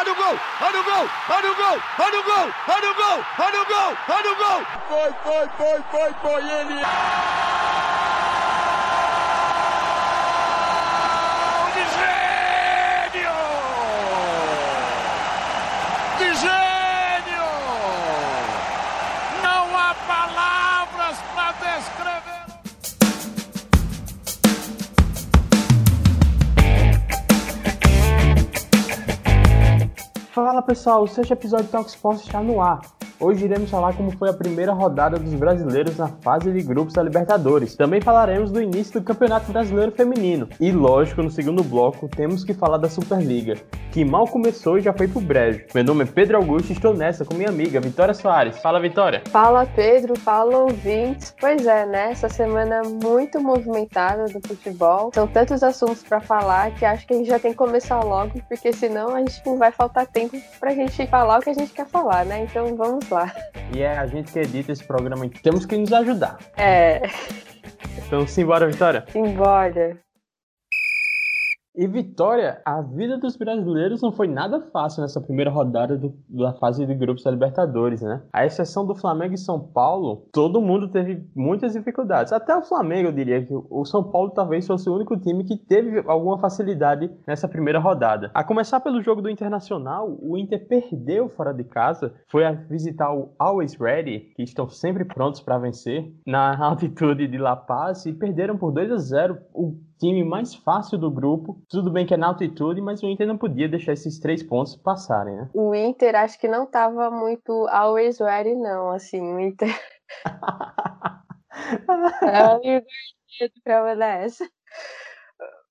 olha o gol, olha o gol, olha o gol, olha o gol, olha o gol, olha o gol, olha o gol. Foi, foi, foi, foi, foi ele. Fala pessoal, o sexto episódio do Talk Sports está no ar. Hoje iremos falar como foi a primeira rodada dos brasileiros na fase de grupos da Libertadores. Também falaremos do início do Campeonato Brasileiro Feminino. E lógico, no segundo bloco, temos que falar da Superliga, que mal começou e já foi pro brejo. Meu nome é Pedro Augusto e estou nessa com minha amiga Vitória Soares. Fala, Vitória! Fala, Pedro! Fala, ouvintes! Pois é, né? Essa semana muito movimentada do futebol. São tantos assuntos para falar que acho que a gente já tem que começar logo, porque senão a gente não vai faltar tempo pra gente falar o que a gente quer falar, né? Então vamos lá. E é a gente que edita esse programa, temos que nos ajudar. É. Então simbora, Vitória? Simbora. E Vitória, a vida dos brasileiros não foi nada fácil nessa primeira rodada do, da fase de grupos da Libertadores, né? A exceção do Flamengo e São Paulo, todo mundo teve muitas dificuldades. Até o Flamengo, eu diria que o São Paulo talvez fosse o único time que teve alguma facilidade nessa primeira rodada. A começar pelo jogo do Internacional, o Inter perdeu fora de casa, foi a visitar o Always Ready, que estão sempre prontos para vencer, na altitude de La Paz e perderam por 2 a 0. O time mais fácil do grupo. Tudo bem que é na altitude, mas o Inter não podia deixar esses três pontos passarem, né? O Inter acho que não estava muito always ready, não. Assim, o Inter. Ai, pra essa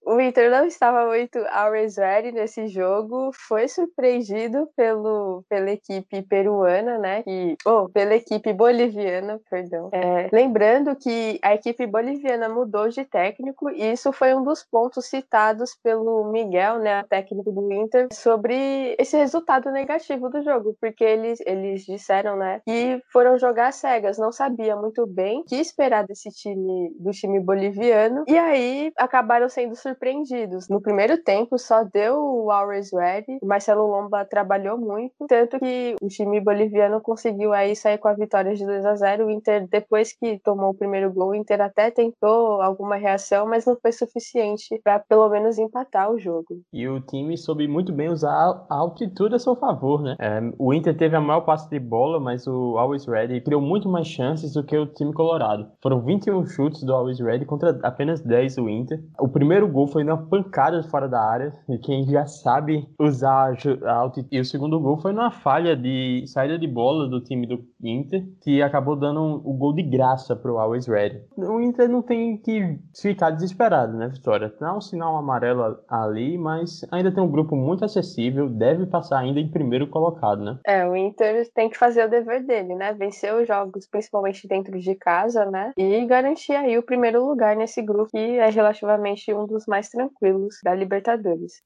o Inter não estava muito always ready nesse jogo, foi surpreendido pelo, pela equipe peruana, né? E, oh, pela equipe boliviana, perdão. É, lembrando que a equipe boliviana mudou de técnico e isso foi um dos pontos citados pelo Miguel, né, técnico do Inter, sobre esse resultado negativo do jogo, porque eles, eles disseram, né, que foram jogar cegas, não sabia muito bem o que esperar desse time, do time boliviano, e aí acabaram sendo surpreendidos surpreendidos. No primeiro tempo, só deu o Always Ready. O Marcelo Lomba trabalhou muito, tanto que o time boliviano conseguiu aí sair com a vitória de 2 a 0 O Inter, depois que tomou o primeiro gol, o Inter até tentou alguma reação, mas não foi suficiente para pelo menos empatar o jogo. E o time soube muito bem usar a altitude a seu favor, né? É, o Inter teve a maior passe de bola, mas o Always Ready criou muito mais chances do que o time colorado. Foram 21 chutes do Always Ready contra apenas 10 do Inter. O primeiro gol foi numa pancada fora da área, e quem já sabe usar a altitude. E o segundo gol foi numa falha de saída de bola do time do Inter, que acabou dando um, o gol de graça pro Always Ready. O Inter não tem que ficar desesperado, né, Vitória? Dá um sinal amarelo ali, mas ainda tem um grupo muito acessível, deve passar ainda em primeiro colocado, né? É, o Inter tem que fazer o dever dele, né? Vencer os jogos, principalmente dentro de casa, né? E garantir aí o primeiro lugar nesse grupo, que é relativamente um dos mais mais tranquilos da Libertadores.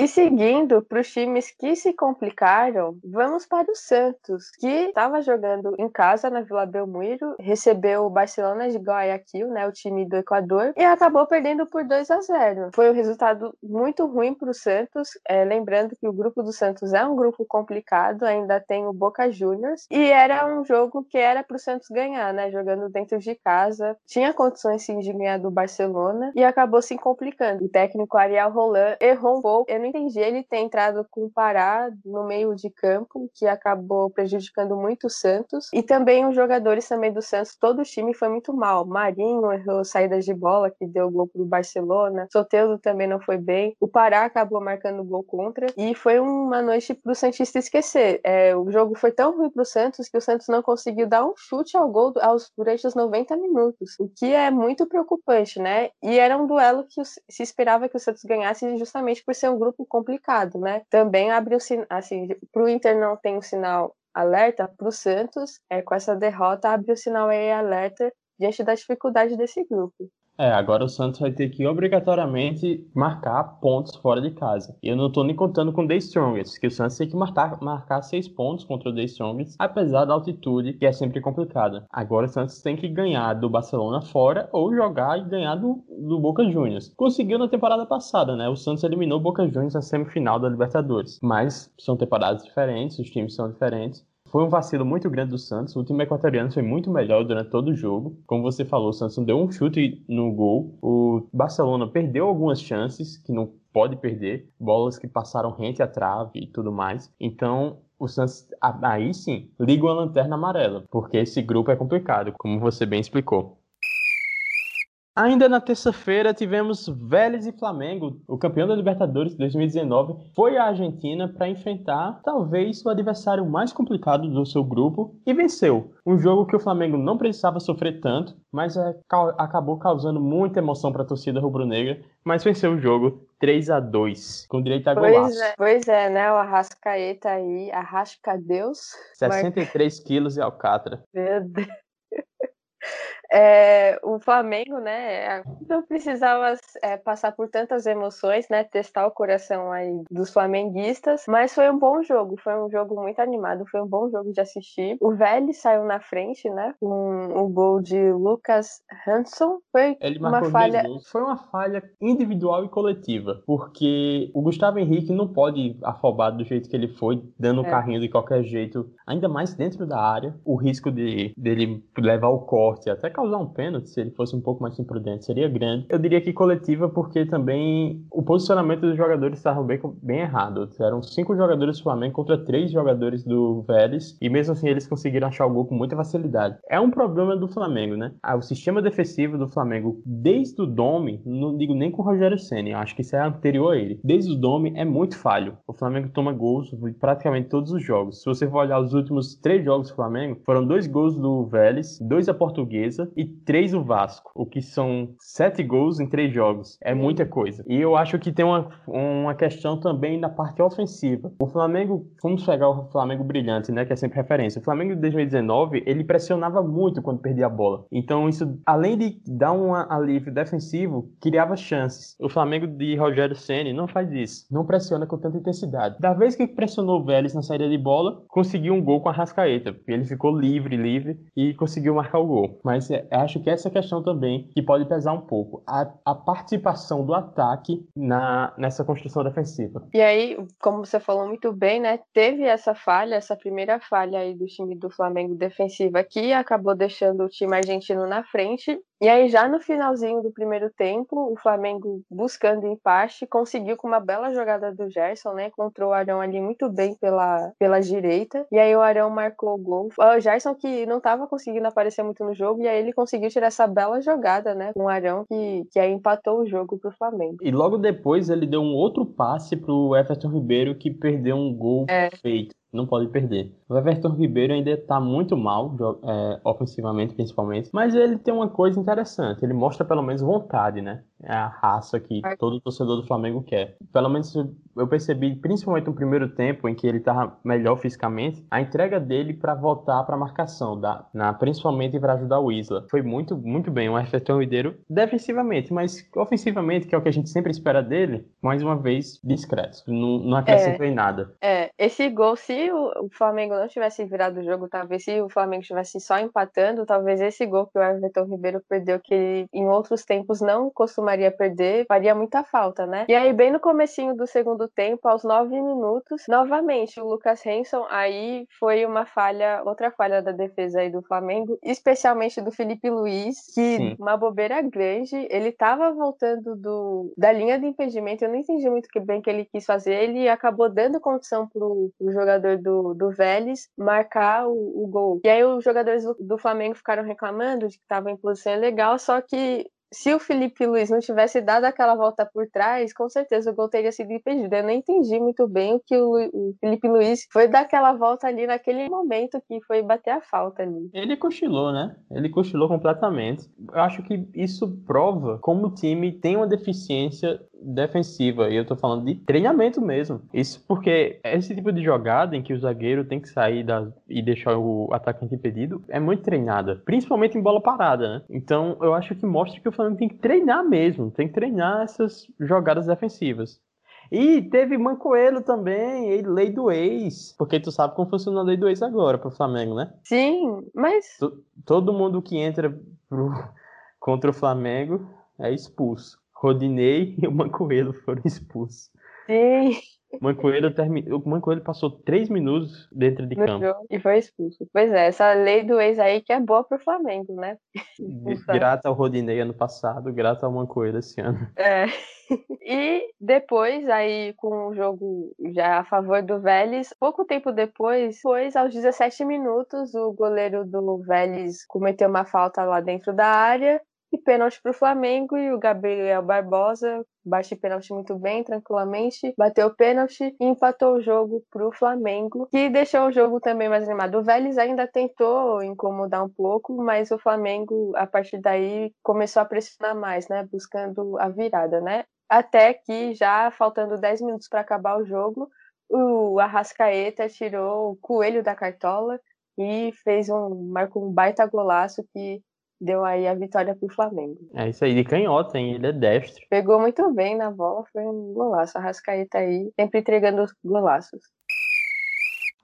E seguindo para os times que se complicaram, vamos para o Santos, que estava jogando em casa na Vila Belmiro, recebeu o Barcelona de Guayaquil, né, o time do Equador, e acabou perdendo por 2 a 0. Foi um resultado muito ruim para o Santos, é, lembrando que o grupo do Santos é um grupo complicado, ainda tem o Boca Juniors, e era um jogo que era para o Santos ganhar, né, jogando dentro de casa, tinha condições sim de ganhar do Barcelona e acabou se complicando. O técnico Ariel Roland errou um pouco, eu não entendi ele ter entrado com o Pará no meio de campo, que acabou prejudicando muito o Santos. E também os jogadores também do Santos, todo o time foi muito mal. Marinho errou saídas de bola, que deu gol pro Barcelona. Soteldo também não foi bem. O Pará acabou marcando gol contra. E foi uma noite pro Santista esquecer. É, o jogo foi tão ruim pro Santos que o Santos não conseguiu dar um chute ao gol aos, durante os 90 minutos. O que é muito preocupante, né? E era um duelo que se esperava que o Santos ganhasse justamente por ser um grupo complicado, né? Também abre o sinal, assim, para o Inter não tem o sinal alerta, para o Santos, é, com essa derrota, abre o sinal aí alerta diante da dificuldade desse grupo. É, agora o Santos vai ter que obrigatoriamente marcar pontos fora de casa. E eu não tô nem contando com o The Strongest, que o Santos tem que marcar, marcar seis pontos contra o The Strongest, apesar da altitude, que é sempre complicada. Agora o Santos tem que ganhar do Barcelona fora ou jogar e ganhar do, do Boca Juniors. Conseguiu na temporada passada, né? O Santos eliminou o Boca Juniors na semifinal da Libertadores. Mas são temporadas diferentes, os times são diferentes. Foi um vacilo muito grande do Santos. O time equatoriano foi muito melhor durante todo o jogo. Como você falou, o Santos não deu um chute no gol. O Barcelona perdeu algumas chances que não pode perder, bolas que passaram rente à trave e tudo mais. Então, o Santos aí sim liga a lanterna amarela, porque esse grupo é complicado, como você bem explicou. Ainda na terça-feira tivemos Vélez e Flamengo. O campeão da Libertadores de 2019 foi à Argentina para enfrentar talvez o adversário mais complicado do seu grupo e venceu. Um jogo que o Flamengo não precisava sofrer tanto, mas é, acabou causando muita emoção para a torcida rubro-negra, mas venceu o jogo 3 a 2 com direito a pois golaço. É, pois é, né? O Arrascaeta aí, Arrasca Deus. 63 mar... quilos e alcatra. Meu Deus. É, o Flamengo, né, não precisava é, passar por tantas emoções, né, testar o coração aí dos flamenguistas, mas foi um bom jogo, foi um jogo muito animado, foi um bom jogo de assistir. O Vélez saiu na frente, né, com o gol de Lucas Hanson, foi Ele uma falha... Foi uma falha individual e coletiva, porque o Gustavo Henrique não pode afobar do jeito que ele foi, dando o é. carrinho de qualquer jeito, ainda mais dentro da área, o risco de dele levar o corte até causar um pênalti, se ele fosse um pouco mais imprudente, seria grande. Eu diria que coletiva, porque também o posicionamento dos jogadores estava bem, bem errado. Eram cinco jogadores do Flamengo contra três jogadores do Vélez, e mesmo assim eles conseguiram achar o gol com muita facilidade. É um problema do Flamengo, né? Ah, o sistema defensivo do Flamengo, desde o Dome, não digo nem com o Rogério Senna, acho que isso é anterior a ele. Desde o Dome é muito falho. O Flamengo toma gols praticamente todos os jogos. Se você for olhar os últimos três jogos do Flamengo, foram dois gols do Vélez, dois a Portuguesa e três o Vasco, o que são sete gols em três jogos. É muita coisa. E eu acho que tem uma, uma questão também na parte ofensiva. O Flamengo, vamos pegar o Flamengo brilhante, né, que é sempre referência. O Flamengo de 2019, ele pressionava muito quando perdia a bola. Então isso, além de dar um alívio defensivo, criava chances. O Flamengo de Rogério Ceni não faz isso. Não pressiona com tanta intensidade. Da vez que pressionou o Vélez na saída de bola, conseguiu um gol com a Rascaeta. Ele ficou livre, livre e conseguiu marcar o gol. Mas é, acho que essa questão também que pode pesar um pouco. A, a participação do ataque na, nessa construção defensiva. E aí, como você falou muito bem, né? Teve essa falha, essa primeira falha aí do time do Flamengo defensiva que acabou deixando o time argentino na frente e aí, já no finalzinho do primeiro tempo, o Flamengo buscando empate, conseguiu com uma bela jogada do Gerson, né? Encontrou o Arão ali muito bem pela, pela direita. E aí o Arão marcou o gol. O Gerson que não estava conseguindo aparecer muito no jogo, e aí ele conseguiu tirar essa bela jogada, né? Com o Arão, que, que aí empatou o jogo pro Flamengo. E logo depois ele deu um outro passe pro Everton Ribeiro, que perdeu um gol é. feito não pode perder. O Everton Ribeiro ainda está muito mal, é, ofensivamente principalmente, mas ele tem uma coisa interessante, ele mostra pelo menos vontade, né? É a raça que todo torcedor do Flamengo quer. Pelo menos eu percebi, principalmente no primeiro tempo, em que ele estava melhor fisicamente, a entrega dele para voltar para a marcação, da, na, principalmente para ajudar o Isla. Foi muito, muito bem. O Everton Ribeiro defensivamente, mas ofensivamente, que é o que a gente sempre espera dele, mais uma vez discreto. Não, não acrescentou é, em nada. É, esse gol, se o, o Flamengo não tivesse virado o jogo, talvez se o Flamengo estivesse só empatando, talvez esse gol que o Everton Ribeiro perdeu, que ele, em outros tempos não costumaria perder, faria muita falta, né? E aí, bem no comecinho do segundo tempo, aos nove minutos, novamente o Lucas Henson, aí foi uma falha, outra falha da defesa aí do Flamengo, especialmente do Felipe Luiz, que Sim. uma bobeira grande, ele tava voltando do, da linha de impedimento, eu não entendi muito que bem que ele quis fazer, ele acabou dando condição pro, pro jogador do, do Vélez marcar o, o gol. E aí os jogadores do, do Flamengo ficaram reclamando de que tava em posição ilegal, só que se o Felipe Luiz não tivesse dado aquela volta por trás, com certeza o gol teria sido impedido. Eu não entendi muito bem o que o, o Felipe Luiz foi dar aquela volta ali naquele momento que foi bater a falta ali. Ele cochilou, né? Ele cochilou completamente. Eu acho que isso prova como o time tem uma deficiência defensiva. E eu tô falando de treinamento mesmo. Isso porque esse tipo de jogada em que o zagueiro tem que sair da, e deixar o atacante impedido é muito treinada. Principalmente em bola parada, né? Então eu acho que mostra que o Flamengo tem que treinar mesmo. Tem que treinar essas jogadas defensivas. E teve Mancoelho também, e lei do ex. Porque tu sabe como funciona a lei do ex agora pro Flamengo, né? Sim, mas. Todo mundo que entra pro... contra o Flamengo é expulso. Rodinei e o Mancoelho foram expulsos. Sim. Mancoelho termi... O Mancoelho passou três minutos dentro de no campo. Jogo, e foi expulso. Pois é, essa lei do ex aí que é boa pro Flamengo, né? Grato ao Rodinei ano passado, grato ao Mancoelho esse ano. É. E depois, aí, com o jogo já a favor do Vélez, pouco tempo depois, depois, aos 17 minutos, o goleiro do Vélez cometeu uma falta lá dentro da área e pênalti para o Flamengo e o Gabriel Barbosa bate pênalti muito bem, tranquilamente, bateu o pênalti e empatou o jogo para o Flamengo, que deixou o jogo também mais animado. O Vélez ainda tentou incomodar um pouco, mas o Flamengo, a partir daí, começou a pressionar mais, né, buscando a virada, né? Até que, já faltando 10 minutos para acabar o jogo, o Arrascaeta tirou o coelho da cartola e fez um marcou um baita golaço que deu aí a vitória pro Flamengo. É isso aí, de canhota, hein? Ele é destro. Pegou muito bem na bola, foi um golaço. A Rascaeta aí, sempre entregando os golaços.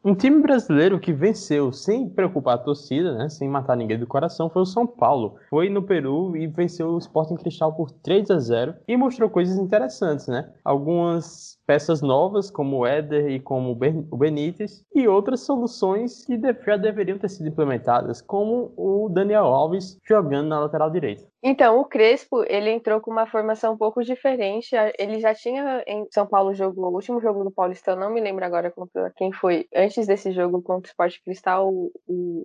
Um time brasileiro que venceu sem preocupar a torcida, né, sem matar ninguém do coração, foi o São Paulo. Foi no Peru e venceu o Sporting Cristal por 3 a 0 e mostrou coisas interessantes, né? Algumas peças novas, como o Éder e como o Benítez, e outras soluções que já deveriam ter sido implementadas, como o Daniel Alves jogando na lateral direita. Então, o Crespo, ele entrou com uma formação um pouco diferente. Ele já tinha em São Paulo jogou o último jogo do Paulistão, não me lembro agora quem foi. Antes desse jogo contra o Sport Cristal,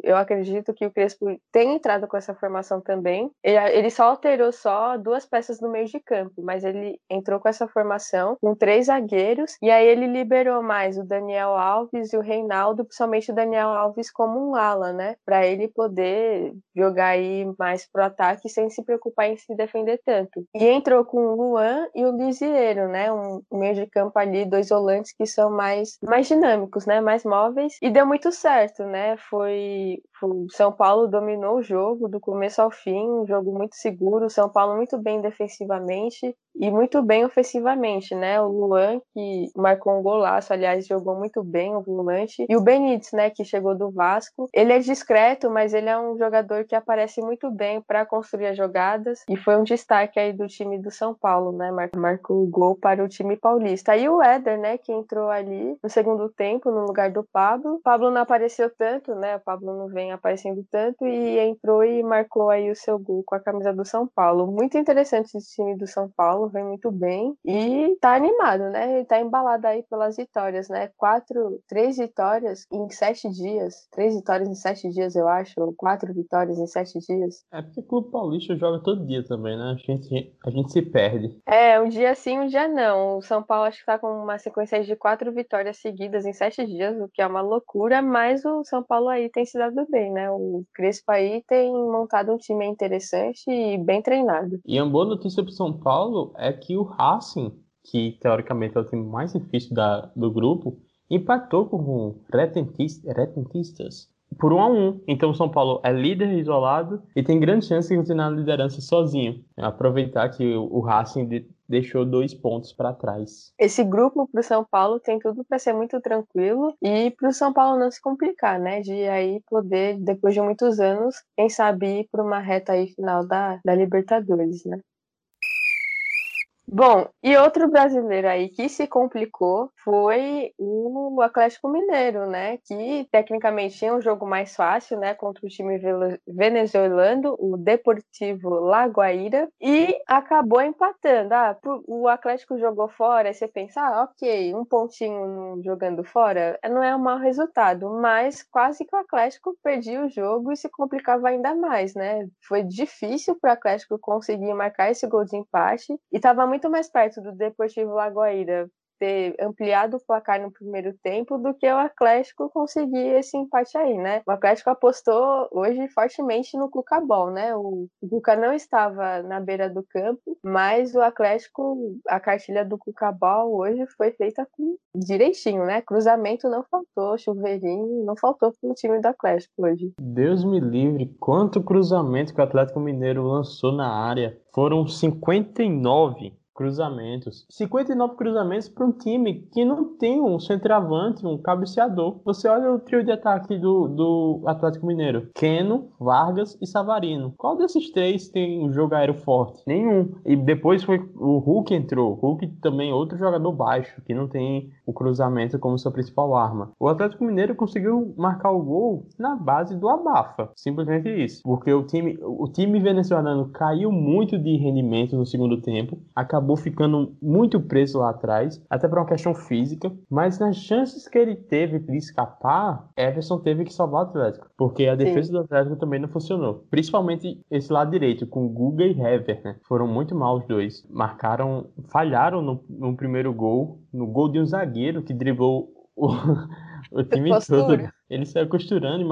eu acredito que o Crespo tem entrado com essa formação também. Ele só alterou só duas peças no meio de campo, mas ele entrou com essa formação com três zagueiros e aí ele liberou mais o Daniel Alves e o Reinaldo, principalmente o Daniel Alves como um ala, né, para ele poder jogar aí mais pro ataque sem se preocupar em se defender tanto. E entrou com o Luan e o Lisieiro, né? Um, meio de campo ali, dois volantes que são mais, mais dinâmicos, né? Mais móveis. E deu muito certo, né? Foi, o São Paulo dominou o jogo do começo ao fim, um jogo muito seguro. São Paulo muito bem defensivamente e muito bem ofensivamente, né? O Luan, que marcou um golaço, aliás, jogou muito bem o volante. E o Benítez, né, que chegou do Vasco. Ele é discreto, mas ele é um jogador que aparece muito bem para construir a jogada jogadas e foi um destaque aí do time do São Paulo, né? Marcou o gol para o time paulista. Aí o Éder, né, que entrou ali no segundo tempo no lugar do Pablo. O Pablo não apareceu tanto, né? O Pablo não vem aparecendo tanto e entrou e marcou aí o seu gol com a camisa do São Paulo. Muito interessante esse time do São Paulo, vem muito bem e tá animado, né? Ele tá embalado aí pelas vitórias, né? Quatro, três vitórias em sete dias. Três vitórias em sete dias, eu acho. Ou quatro vitórias em sete dias. É porque o Clube Paulista joga todo dia também, né? A gente, a gente se perde. É, um dia sim, um dia não. O São Paulo acho que tá com uma sequência de quatro vitórias seguidas em sete dias, o que é uma loucura, mas o São Paulo aí tem se dado bem, né? O Crespo aí tem montado um time interessante e bem treinado. E uma boa notícia pro São Paulo é que o Racing, que teoricamente é o time mais difícil da, do grupo, empatou com o Retentistas por 1 a 1. Então o São Paulo é líder isolado e tem grande chance de continuar na liderança sozinho. Aproveitar que o Racing deixou dois pontos para trás. Esse grupo para o São Paulo tem tudo para ser muito tranquilo e para o São Paulo não se complicar, né? De aí poder, depois de muitos anos, quem sabe ir para uma reta aí final da, da Libertadores, né? Bom, e outro brasileiro aí que se complicou foi o Atlético Mineiro, né? Que tecnicamente tinha um jogo mais fácil, né? Contra o time venezuelano, o Deportivo Lagoaíra, e acabou empatando. Ah, o Atlético jogou fora, você pensa, ah, ok, um pontinho jogando fora não é um mau resultado, mas quase que o Atlético perdia o jogo e se complicava ainda mais, né? Foi difícil para o Atlético conseguir marcar esse gol de empate e estava muito muito mais perto do Deportivo Lagoaíra ter ampliado o placar no primeiro tempo do que o Atlético conseguir esse empate aí, né? O Atlético apostou hoje fortemente no Cucabol, né? O Cuca não estava na beira do campo, mas o Atlético, a cartilha do Cucabol hoje foi feita com direitinho, né? Cruzamento não faltou, chuveirinho não faltou pro time do Atlético hoje. Deus me livre, quanto cruzamento que o Atlético Mineiro lançou na área. Foram 59 cruzamentos. 59 cruzamentos para um time que não tem um centroavante, um cabeceador. Você olha o trio de ataque do, do Atlético Mineiro: Keno, Vargas e Savarino. Qual desses três tem um jogo aéreo forte? Nenhum. E depois foi o Hulk entrou. Hulk também outro jogador baixo, que não tem o cruzamento como sua principal arma. O Atlético Mineiro conseguiu marcar o gol na base do abafa. Simplesmente isso. Porque o time, o time venezuelano caiu muito de rendimento no segundo tempo. Acabou ficando muito preso lá atrás, até por uma questão física, mas nas chances que ele teve de escapar, Everson teve que salvar o Atlético, porque a defesa Sim. do Atlético também não funcionou. Principalmente esse lado direito, com Guga e Hever, né? Foram muito mal os dois. Marcaram, falharam no, no primeiro gol, no gol de um zagueiro que driblou o, o time todo. Ele saiu costurando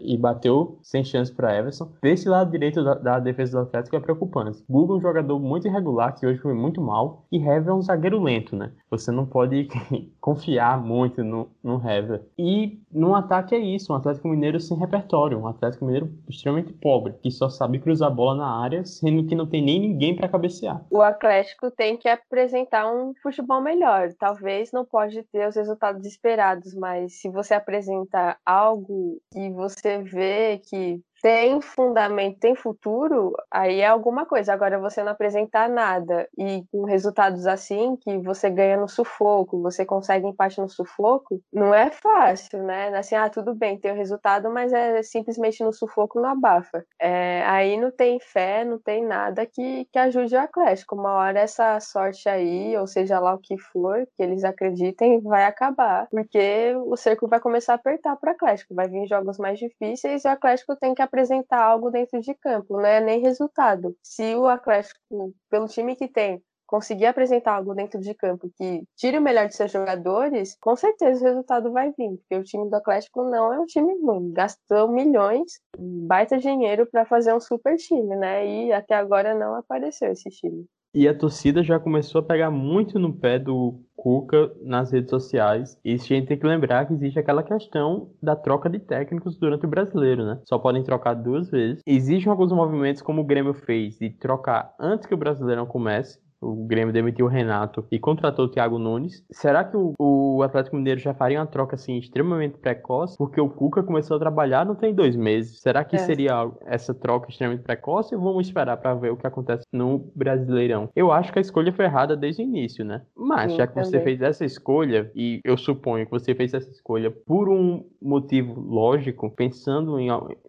e, é, bateu sem chance para Everson. Esse lado direito da, defesa do Atlético é preocupante. Google é um jogador muito irregular, que hoje foi muito mal. E Hever é um zagueiro lento, né? Você não pode confiar muito no, Hever. E no ataque é isso, um Atlético Mineiro sem repertório. Um Atlético Mineiro extremamente pobre, que só sabe cruzar a bola na área, sendo que não tem nem ninguém para cabecear. O Atlético tem que apresentar um futebol melhor. Talvez não pode ter os resultados esperados, mas se você apresenta apresentar algo e você vê que tem fundamento, tem futuro, aí é alguma coisa. Agora, você não apresentar nada e com resultados assim, que você ganha no sufoco, você consegue empate no sufoco, não é fácil, né? Assim, ah, tudo bem, tem o resultado, mas é simplesmente no sufoco, no abafa. É, aí não tem fé, não tem nada que, que ajude o Atlético. Uma hora essa sorte aí, ou seja lá o que for, que eles acreditem, vai acabar, porque o cerco vai começar a apertar para o Atlético. Vai vir jogos mais difíceis e o Atlético tem que apresentar algo dentro de campo, não é nem resultado. Se o Atlético, pelo time que tem, conseguir apresentar algo dentro de campo que tire o melhor de seus jogadores, com certeza o resultado vai vir, porque o time do Atlético não é um time ruim, gastou milhões, baita dinheiro para fazer um super time, né? E até agora não apareceu esse time. E a torcida já começou a pegar muito no pé do Cuca nas redes sociais. E a gente tem que lembrar que existe aquela questão da troca de técnicos durante o brasileiro, né? Só podem trocar duas vezes. Existem alguns movimentos, como o Grêmio fez, de trocar antes que o brasileiro comece. O Grêmio demitiu o Renato e contratou o Thiago Nunes. Será que o, o, Atlético Mineiro já faria uma troca assim extremamente precoce? Porque o Cuca começou a trabalhar não tem dois meses. Será que é. seria essa troca extremamente precoce vamos esperar para ver o que acontece no Brasileirão? Eu acho que a escolha foi errada desde o início, né? Mas Sim, já que também. você fez essa escolha, e eu suponho que você fez essa escolha por um motivo lógico, pensando em,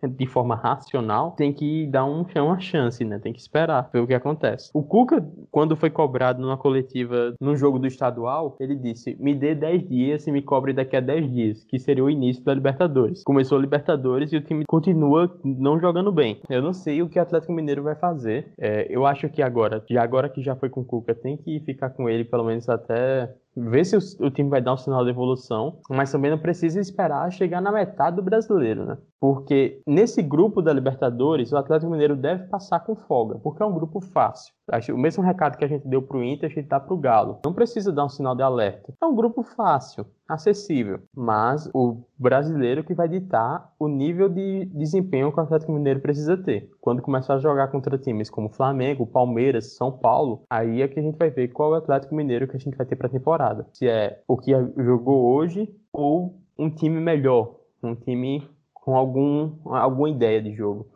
de forma racional, tem que dar um, uma chance, né? Tem que esperar ver o que acontece. O Cuca, quando foi cobrado numa coletiva num jogo do estadual, ele disse: me dê 10 dias e me cobre daqui a 10 dias, que seria o início da Libertadores. Começou a Libertadores e o time continua não jogando bem. Eu não sei o que o Atlético Mineiro vai fazer. É, eu acho que agora, de agora que já foi com o Cuca, tem que ficar com ele pelo menos até ver se o, time vai dar um sinal de evolução, mas também não precisa esperar chegar na metade do brasileiro, né? Porque nesse grupo da Libertadores, o Atlético Mineiro deve passar com folga, porque é um grupo fácil. O mesmo recado que a gente deu para o Inter, a gente dá para o Galo. Não precisa dar um sinal de alerta. É um grupo fácil, acessível, mas o brasileiro que vai ditar o nível de desempenho que o Atlético Mineiro precisa ter. Quando começar a jogar contra times como Flamengo, Palmeiras, São Paulo, aí é que a gente vai ver qual é o Atlético Mineiro que a gente vai ter para a temporada. Se é o que jogou hoje ou um time melhor, um time com algum, alguma ideia de jogo.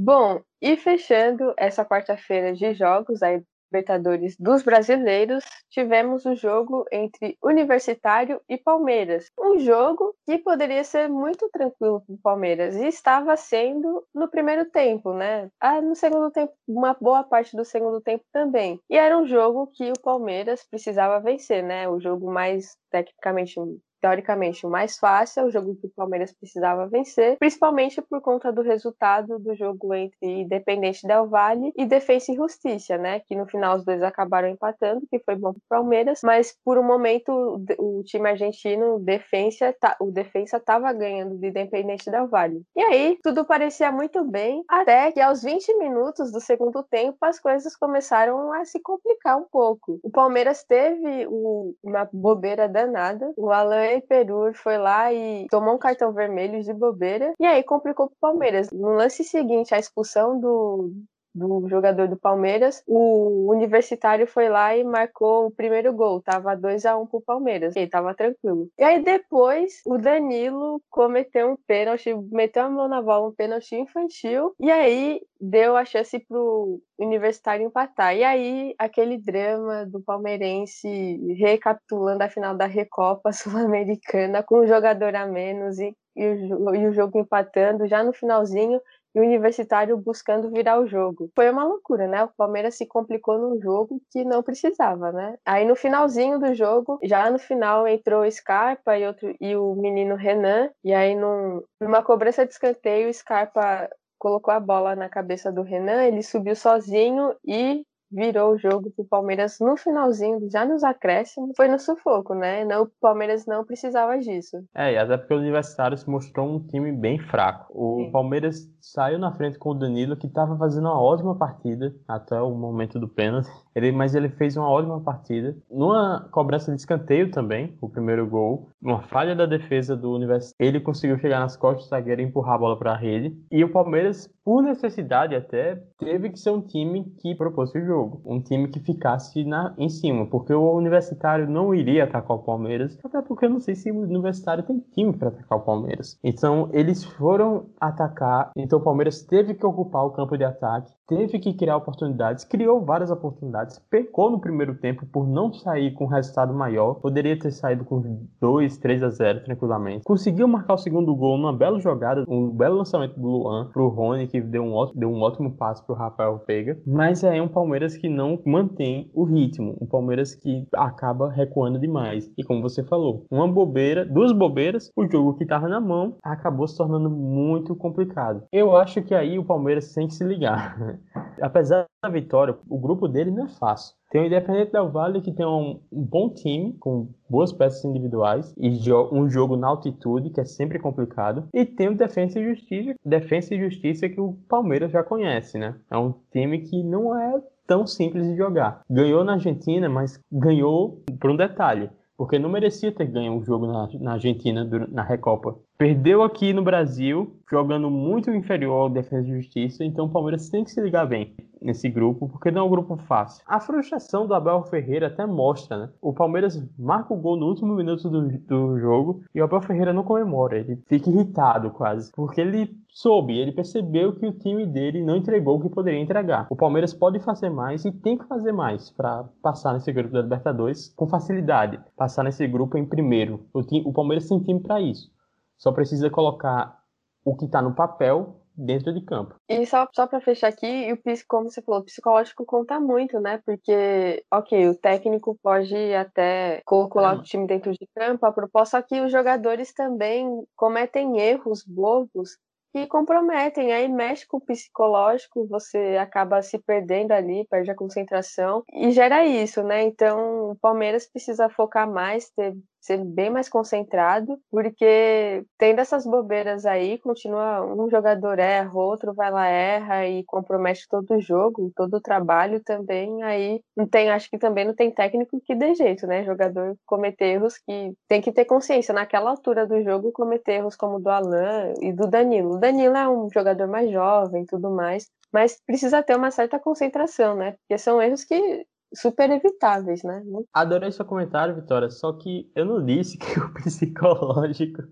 Bom, e fechando essa quarta-feira de jogos aí Libertadores dos brasileiros, tivemos o jogo entre Universitário e Palmeiras. Um jogo que poderia ser muito tranquilo para o Palmeiras e estava sendo no primeiro tempo, né? Ah, no segundo tempo, uma boa parte do segundo tempo também. E era um jogo que o Palmeiras precisava vencer, né? O jogo mais tecnicamente teoricamente o mais fácil, é o jogo que o Palmeiras precisava vencer, principalmente por conta do resultado do jogo entre Independente Del Valle e Defensa e Justiça, né? Que no final os dois acabaram empatando, que foi bom para o Palmeiras, mas por um momento o time argentino, Defensa, o Defensa estava ganhando de Independente Del Valle. E aí tudo parecia muito bem, até que aos 20 minutos do segundo tempo as coisas começaram a se complicar um pouco. O Palmeiras teve o, uma bobeira danada. O Alain Perur foi lá e tomou um cartão vermelho de bobeira. E aí complicou pro Palmeiras. No lance seguinte, a expulsão do, do jogador do Palmeiras, o Universitário foi lá e marcou o primeiro gol. Tava 2 a 1 pro Palmeiras. E tava tranquilo. E aí depois o Danilo cometeu um pênalti, meteu a mão na bola, um pênalti infantil. E aí deu a chance pro Universitário empatar. E aí aquele drama do palmeirense recapitulando a final da Recopa Sul-Americana com um jogador a menos e e o, jogo empatando já no finalzinho e o Universitário buscando virar o jogo. Foi uma loucura, né? O Palmeiras se complicou num jogo que não precisava, né? Aí no finalzinho do jogo, já no final entrou o Scarpa e, outro, e o menino Renan, e aí num, numa cobrança de escanteio, o Scarpa colocou a bola na cabeça do Renan, ele subiu sozinho e virou o jogo pro Palmeiras no finalzinho, já nos acréscimos, foi no sufoco, né? Não, o Palmeiras não precisava disso. É, e até porque o Universitário se mostrou um time bem fraco. O Sim. Palmeiras saiu na frente com o Danilo, que estava fazendo uma ótima partida até o momento do pênalti. Ele, mas ele fez uma ótima partida. Numa cobrança de escanteio também, o primeiro gol, uma falha da defesa do Universitário, ele conseguiu chegar nas costas do zagueiro e empurrar a bola para a rede. E o Palmeiras, por necessidade até, teve que ser um time que propôs o jogo, um time que ficasse na, em cima, porque o Universitário não iria atacar o Palmeiras, até porque eu não sei se o Universitário tem time para atacar o Palmeiras. Então, eles foram atacar, então o Palmeiras teve que ocupar o campo de ataque, teve que criar oportunidades, criou várias oportunidades, pecou no primeiro tempo por não sair com um resultado maior, poderia ter saído com 2, 3 a 0 tranquilamente. Conseguiu marcar o segundo gol numa bela jogada, um belo lançamento do Luan pro Rony, que deu um ótimo, deu um ótimo passo pro Rafael Veiga, mas é um Palmeiras que não mantém o ritmo, um Palmeiras que acaba recuando demais. E como você falou, uma bobeira, duas bobeiras, o jogo que tava na mão acabou se tornando muito complicado. Eu acho que aí o Palmeiras tem que se ligar. Apesar da vitória, o grupo dele não é fácil. Tem o Independente Del Valle que tem um, bom time, com boas peças individuais e um jogo na altitude, que é sempre complicado. E tem o Defensa e Justiça, Defensa e Justiça que o Palmeiras já conhece, né? É um time que não é tão simples de jogar. Ganhou na Argentina, mas ganhou por um detalhe porque não merecia ter ganho um jogo na, na Argentina na Recopa. Perdeu aqui no Brasil, jogando muito inferior ao Defesa e Justiça, então o Palmeiras tem que se ligar bem nesse grupo, porque não é um grupo fácil. A frustração do Abel Ferreira até mostra, né? O Palmeiras marca o gol no último minuto do, do jogo e o Abel Ferreira não comemora, ele fica irritado quase, porque ele soube, ele percebeu que o time dele não entregou o que poderia entregar. O Palmeiras pode fazer mais e tem que fazer mais para passar nesse grupo da Libertadores com facilidade, passar nesse grupo em primeiro. O, time, o Palmeiras tem time para isso. Só precisa colocar o que está no papel dentro de campo. E só, só para fechar aqui, o como você falou, o psicológico conta muito, né? Porque, ok, o técnico pode até colocar é. o time dentro de campo, a proposta é que os jogadores também cometem erros bobos que comprometem, aí mexe com o psicológico, você acaba se perdendo ali, perde a concentração e gera isso, né? Então o Palmeiras precisa focar mais, ter ser bem mais concentrado, porque tem dessas bobeiras aí, continua um jogador erra, outro vai lá erra e compromete todo o jogo, todo o trabalho também, aí não tem, acho que também não tem técnico que dê jeito, né? Jogador cometer erros que tem que ter consciência naquela altura do jogo, cometer erros como do Alan e do Danilo. O Danilo é um jogador mais jovem tudo mais, mas precisa ter uma certa concentração, né? Porque são erros que super evitáveis, né? Adorei seu comentário, Vitória, só que eu não disse que o psicológico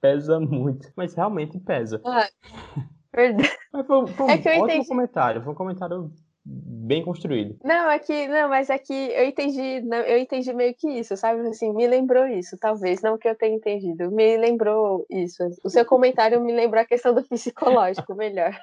pesa muito, mas realmente pesa. Ah, verdade. Mas foi, foi um é que eu ótimo entendi. comentário, foi um comentário bem construído. Não, é que não, mas é que eu entendi, não, eu entendi meio que isso, sabe? Assim, me lembrou isso, talvez, não que eu tenha entendido, me lembrou isso. O seu comentário me lembrou a questão do psicológico melhor.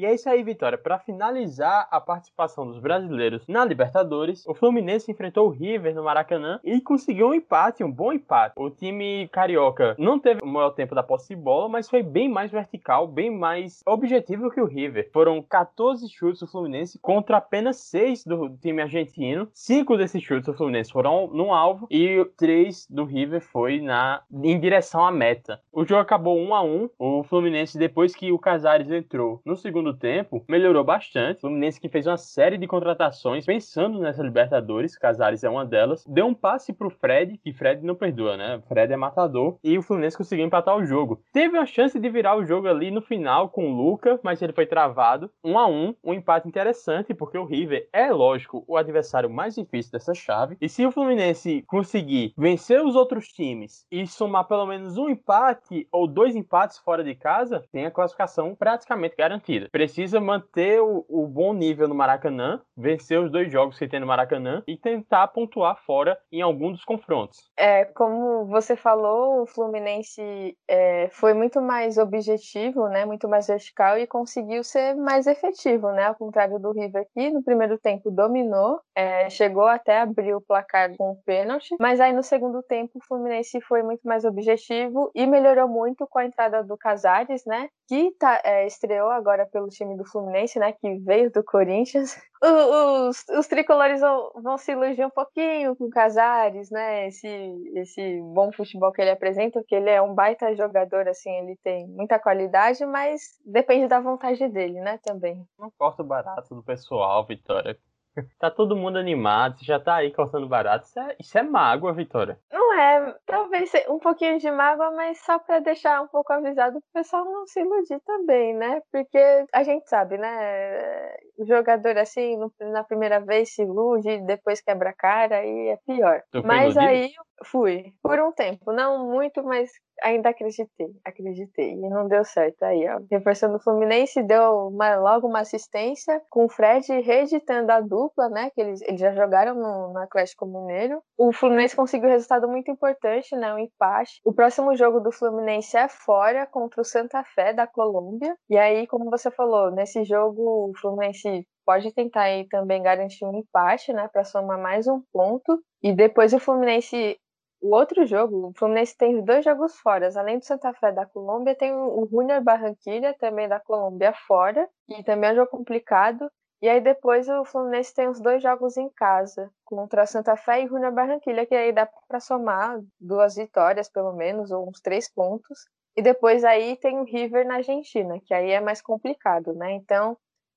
E é isso aí, Vitória. Para finalizar a participação dos brasileiros na Libertadores, o Fluminense enfrentou o River no Maracanã e conseguiu um empate, um bom empate. O time carioca não teve o maior tempo da posse de bola, mas foi bem mais vertical, bem mais objetivo que o River. Foram 14 chutes do Fluminense contra apenas 6 do time argentino. Cinco desses chutes do Fluminense foram no alvo e três do River foi na em direção à meta. O jogo acabou 1 a 1. O Fluminense depois que o Casares entrou no segundo tempo, melhorou bastante. O Fluminense que fez uma série de contratações pensando nessa Libertadores, Casares é uma delas. Deu um passe pro Fred, que Fred não perdoa, né? Fred é matador e o Fluminense conseguiu empatar o jogo. Teve a chance de virar o jogo ali no final com o Luca, mas ele foi travado. 1 a 1, um empate interessante porque o River é lógico o adversário mais difícil dessa chave. E se o Fluminense conseguir vencer os outros times e somar pelo menos um empate ou dois empates fora de casa, tem a classificação praticamente garantida. Precisa manter o, o bom nível no Maracanã, vencer os dois jogos que tem no Maracanã e tentar pontuar fora em algum dos confrontos. É, como você falou, o Fluminense é, foi muito mais objetivo, né, muito mais vertical e conseguiu ser mais efetivo, né, ao contrário do River que no primeiro tempo dominou, é, chegou até abrir o placar com o pênalti, mas aí no segundo tempo o Fluminense foi muito mais objetivo e melhorou muito com a entrada do Casares, né, que tá, é, estreou agora pelo time do Fluminense, né, que veio do Corinthians. Os, os, os tricolores vão, vão, se iludir um pouquinho com o Casares, né, esse, esse bom futebol que ele apresenta, porque ele é um baita jogador, assim, ele tem muita qualidade, mas depende da vontade dele, né, também. Não corta o barato do pessoal, Vitória. Tá todo mundo animado, você já tá aí cortando barato. Isso é, isso é mágoa, Vitória. Não é, talvez um pouquinho de mágoa, mas só pra deixar um pouco avisado pro pessoal não se iludir também, né? Porque a gente sabe, né? O jogador assim, no, na primeira vez se ilude, depois quebra a cara e é pior. mas aí fui, por um tempo, não muito, mas ainda acreditei, acreditei. E não deu certo aí, ó. Reforçando o Fluminense, deu uma, logo uma assistência com o Fred reeditando a dupla, né? Que eles, eles já jogaram no, no Atlético Mineiro. O Fluminense conseguiu um resultado muito importante, né? Um empate. O próximo jogo do Fluminense é fora contra o Santa Fé da Colômbia. E aí, como você falou, nesse jogo o Fluminense pode tentar aí também garantir um empate, né, para somar mais um ponto. E depois o Fluminense o outro jogo, o Fluminense tem dois jogos fora. Além do Santa Fé da Colômbia, tem o Junior Barranquilla, também da Colômbia, fora. E também é um jogo complicado. E aí depois o Fluminense tem os dois jogos em casa, contra Santa Fé e Junior Barranquilla, que aí dá para somar duas vitórias, pelo menos, ou uns três pontos. E depois aí tem o River na Argentina, que aí é mais complicado, né? Então,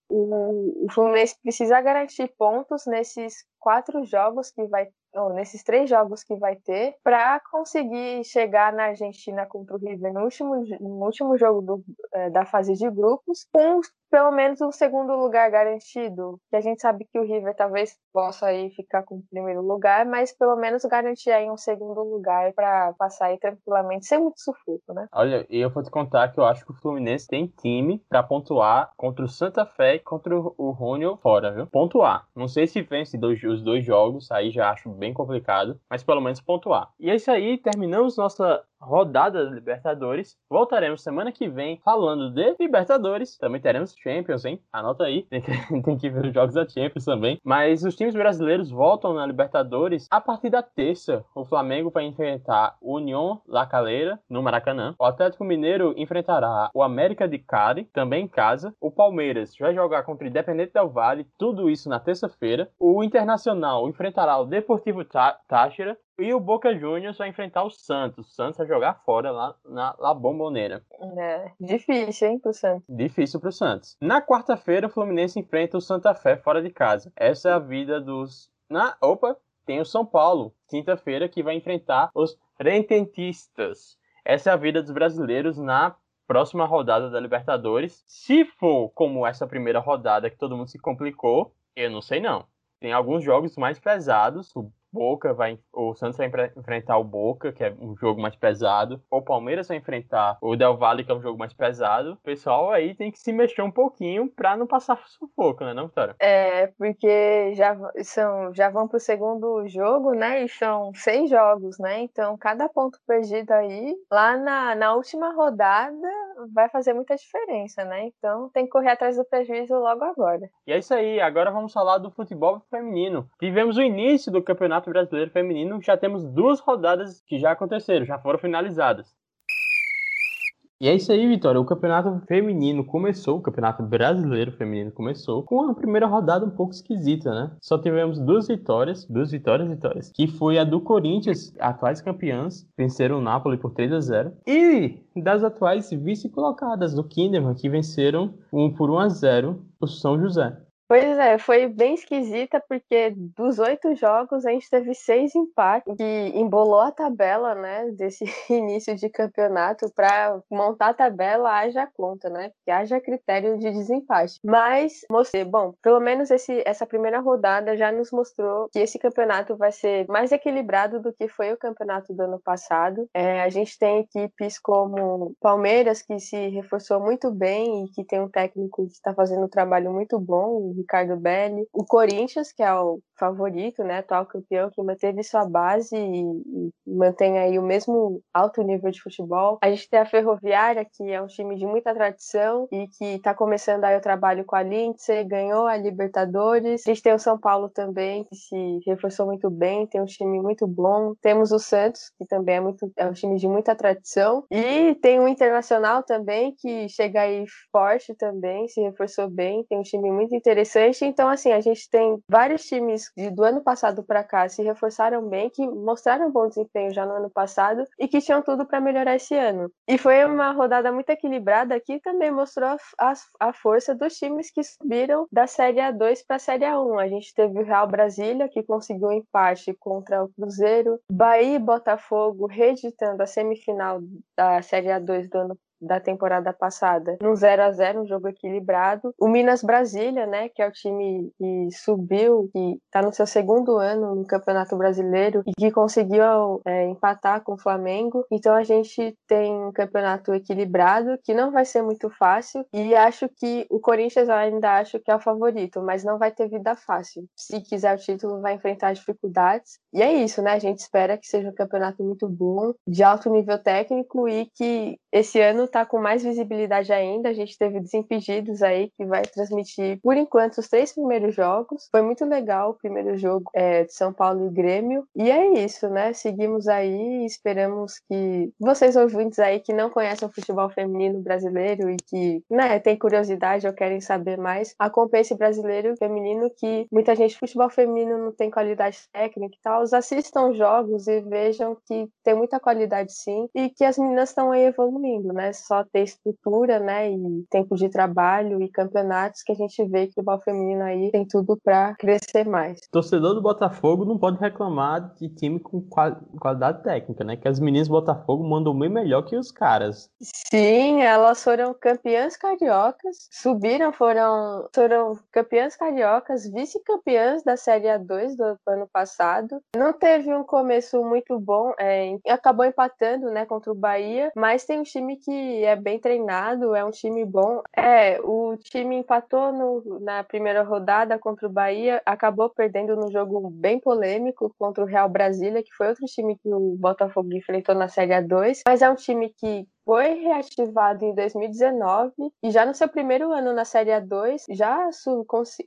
o, Fluminense precisa garantir pontos nesses quatro jogos que vai ou nesses três jogos que vai ter, para conseguir chegar na Argentina contra o River no último, no último jogo do, é, da fase de grupos, com pelo menos um segundo lugar garantido. Que a gente sabe que o River talvez possa aí ficar com o primeiro lugar, mas pelo menos garantir aí um segundo lugar para passar aí tranquilamente, sem muito sufoco, né? Olha, eu vou te contar que eu acho que o Fluminense tem time para pontuar contra o Santa Fé e contra o Rônio fora, viu? Pontuar. Não sei se vence dois, os dois jogos, aí já acho bem complicado, mas pelo menos pontuar. E é isso aí, terminamos nossa rodada da Libertadores. Voltaremos semana que vem falando de Libertadores. Também teremos Champions, hein? Anota aí. Tem que, tem que ver os jogos da Champions também. Mas os times brasileiros voltam na Libertadores a partir da terça. O Flamengo vai enfrentar o União La Calera no Maracanã. O Atlético Mineiro enfrentará o América de Cali, também em casa. O Palmeiras vai jogar contra o Independente Del Valle, tudo isso na terça-feira. O Internacional enfrentará o Deportivo Táchira e o Boca Juniors vai enfrentar o Santos. O Santos vai jogar fora lá na La Bombonera. É, difícil, hein, pro Santos. Difícil pro Santos. Na quarta-feira, o Fluminense enfrenta o Santa Fé fora de casa. Essa é a vida dos. Na... Opa, tem o São Paulo, quinta-feira, que vai enfrentar os Rententistas. Essa é a vida dos brasileiros na próxima rodada da Libertadores. Se for como essa primeira rodada que todo mundo se complicou, eu não sei não. Tem alguns jogos mais pesados. O Boca vai. O Santos vai enfrentar o Boca, que é um jogo mais pesado. O Palmeiras vai enfrentar o Del Valle, que é um jogo mais pesado. O pessoal aí tem que se mexer um pouquinho pra não passar sufoco, né, não, Vitória? É, porque já, são, já vão pro segundo jogo, né? E são seis jogos, né? Então, cada ponto perdido aí, lá na, na última rodada, vai fazer muita diferença, né? Então tem que correr atrás do prejuízo logo agora. E é isso aí, agora vamos falar do futebol feminino. Tivemos o início do Campeonato Brasileiro Feminino, já temos duas rodadas que já aconteceram, já foram finalizadas. E é isso aí, Vitória. O campeonato feminino começou, o campeonato brasileiro feminino começou com a primeira rodada um pouco esquisita, né? Só tivemos duas vitórias, duas vitórias, vitórias, que foi a do Corinthians, atuais campeãs, venceram o Napoli por 3 a 0, e das atuais vice-colocadas do Kinderman, que venceram um por 1 a 0 o São José. Pois é, foi bem esquisita porque dos oito jogos a gente teve seis empates que embolou a tabela, né, desse início de campeonato para montar a tabela haja conta, né, que haja critério de desempate. Mas mostrei, bom, pelo menos esse, essa primeira rodada já nos mostrou que esse campeonato vai ser mais equilibrado do que foi o campeonato do ano passado. É, a gente tem equipes como Palmeiras que se reforçou muito bem e que tem um técnico que está fazendo um trabalho muito bom, Ricardo Belli. O Corinthians, que é o favorito, né, atual campeão, que manteve sua base e, e, mantém aí o mesmo alto nível de futebol. A gente tem a Ferroviária, que é um time de muita tradição e que está começando aí o trabalho com a Lindsay, ganhou a Libertadores. A gente tem o São Paulo também, que se reforçou muito bem, tem um time muito bom. Temos o Santos, que também é, muito, é um time de muita tradição. E tem o Internacional também, que chega aí forte também, se reforçou bem, tem um time muito interessante Então, assim, a gente tem vários times de, do ano passado para cá se reforçaram bem, que mostraram bom desempenho já no ano passado e que tinham tudo para melhorar esse ano. E foi uma rodada muito equilibrada que também mostrou a, a, a força dos times que subiram da Série A2 para a Série A1. A gente teve o Real Brasília, que conseguiu um empate contra o Cruzeiro, Bahia e Botafogo reeditando a semifinal da Série A2 do ano da temporada passada, no 0 a 0 um jogo equilibrado. O Minas Brasília, né, que é o time que subiu, que está no seu segundo ano no Campeonato Brasileiro e que conseguiu é, empatar com o Flamengo. Então a gente tem um campeonato equilibrado que não vai ser muito fácil e acho que o Corinthians ainda acho que é o favorito, mas não vai ter vida fácil. Se quiser o título, vai enfrentar dificuldades. E é isso, né? A gente espera que seja um campeonato muito bom, de alto nível técnico e que esse ano tá com mais visibilidade ainda. A gente teve Desimpedidos aí, que vai transmitir, por enquanto, os três primeiros jogos. Foi muito legal o primeiro jogo é, de São Paulo e Grêmio. E é isso, né? Seguimos aí e esperamos que vocês ouvintes aí que não conhecem o futebol feminino brasileiro e que, né, tem curiosidade ou querem saber mais, acompanhem esse brasileiro feminino que muita gente futebol feminino não tem qualidade técnica e tal. Assistam jogos e vejam que tem muita qualidade sim e que as meninas estão aí evoluindo, né? Só ter estrutura, né, e tempo de trabalho e campeonatos que a gente vê que o futebol feminino aí tem tudo para crescer mais. Torcedor do Botafogo não pode reclamar de time com qualidade técnica, né? Que as meninas do Botafogo mandam bem melhor que os caras. Sim, elas foram campeãs cariocas, subiram, foram, foram campeãs cariocas, vice-campeãs da Série A2 do ano passado. Não teve um começo muito bom, é, acabou empatando, né, contra o Bahia, mas tem um time que é bem treinado, é um time bom. É, o time empatou no, na primeira rodada contra o Bahia, acabou perdendo no jogo bem polêmico contra o Real Brasília, que foi outro time que o Botafogo enfrentou na Série A2, mas é um time que foi reativado em 2019 e já no seu primeiro ano na Série A2 já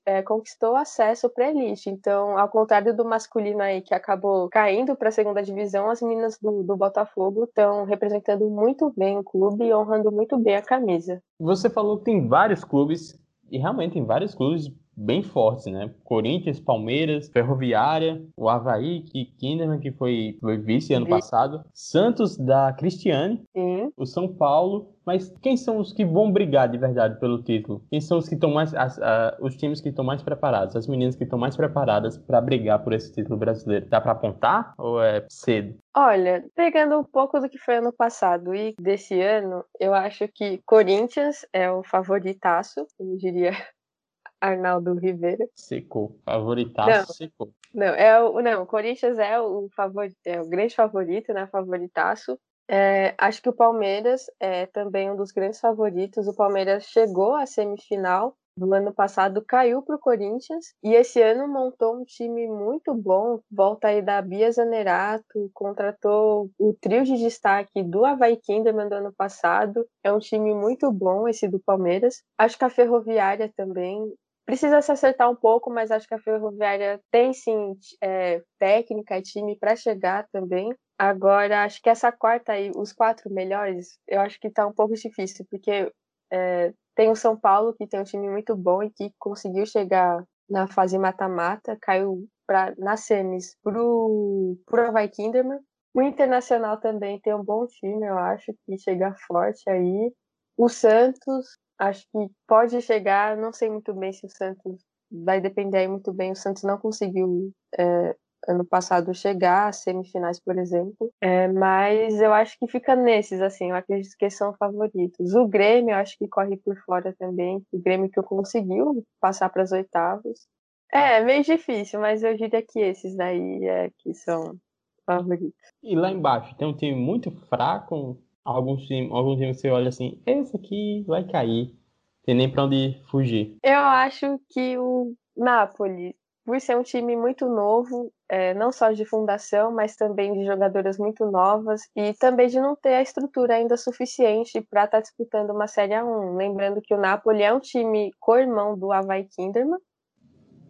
é, conquistou acesso para elite. Então, ao contrário do masculino aí que acabou caindo para a segunda divisão, as meninas do, do Botafogo estão representando muito bem o clube e honrando muito bem a camisa. Você falou que tem vários clubes e realmente tem vários clubes bem fortes, né? Corinthians, Palmeiras, Ferroviária, o Havaí, que Kinderman, que foi, foi vice ano passado, Santos da Cristiane, o São Paulo. Mas quem são os que vão brigar de verdade pelo título? Quem são os que estão mais as, a, os times que estão mais preparados, as meninas que estão mais preparadas para brigar por esse título brasileiro? Dá para apontar ou é cedo? Olha, pegando um pouco do que foi ano passado e desse ano, eu acho que Corinthians é o favoritaço, eu diria Arnaldo Rivera. Secou. Favoritaço, não, secou. Não, é o, não, o Corinthians é o, favor, é o grande favorito, né? Favoritaço. É, acho que o Palmeiras é também um dos grandes favoritos. O Palmeiras chegou à semifinal no ano passado caiu para o Corinthians e esse ano montou um time muito bom. Volta aí da Bia Zanerato, contratou o trio de destaque do Havaí Kinderman do ano passado. É um time muito bom esse do Palmeiras. Acho que a Ferroviária também precisa se acertar um pouco, mas acho que a Ferroviária tem sim é, técnica e time para chegar também. Agora, acho que essa quarta aí, os quatro melhores, eu acho que tá um pouco difícil, porque é, tem o São Paulo, que tem um time muito bom e que conseguiu chegar na fase mata-mata, caiu pra, na semis pro, pro Havaí Kinderman. O Internacional também tem um bom time, eu acho, que chega forte aí. O Santos, acho que pode chegar, não sei muito bem se o Santos vai depender aí muito bem. O Santos não conseguiu é, ano passado chegar às semifinais, por exemplo. É, mas eu acho que fica nesses, assim, eu acredito que são favoritos. O Grêmio, eu acho que corre por fora também. O Grêmio que conseguiu passar para as oitavas. É, meio difícil, mas eu diria que esses daí é que são favoritos. E lá embaixo, tem um time muito fraco, alguns times, alguns times você olha assim, esse aqui vai cair. Tem nem para onde fugir. Eu acho que o Napoli por ser um time muito novo, é, não só de fundação, mas também de jogadoras muito novas e também de não ter a estrutura ainda suficiente para estar tá disputando uma Série A1. Lembrando que o Napoli é um time co-irmão do Havaí Kinderman,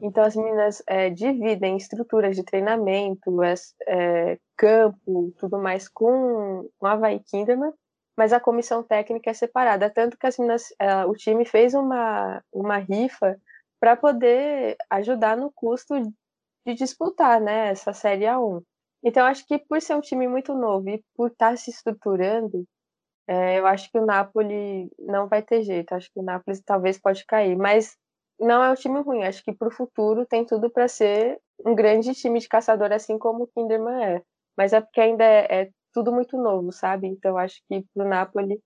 então as meninas é, dividem estruturas de treinamento, é, é campo, tudo mais com o Havaí Kinderman, mas a comissão técnica é separada. Tanto que as meninas, é, o time fez uma, uma rifa para poder ajudar no custo de disputar né, essa Série A1. Então, acho que por ser um time muito novo e por estar tá se estruturando, é, eu acho que o Napoli não vai ter jeito. Acho que o Napoli talvez pode cair, mas não é um time ruim. Acho que para o futuro tem tudo para ser um grande time de caçador, assim como o Kinderman é. Mas é porque ainda é, é tudo muito novo, sabe? Então, acho que para o Napoli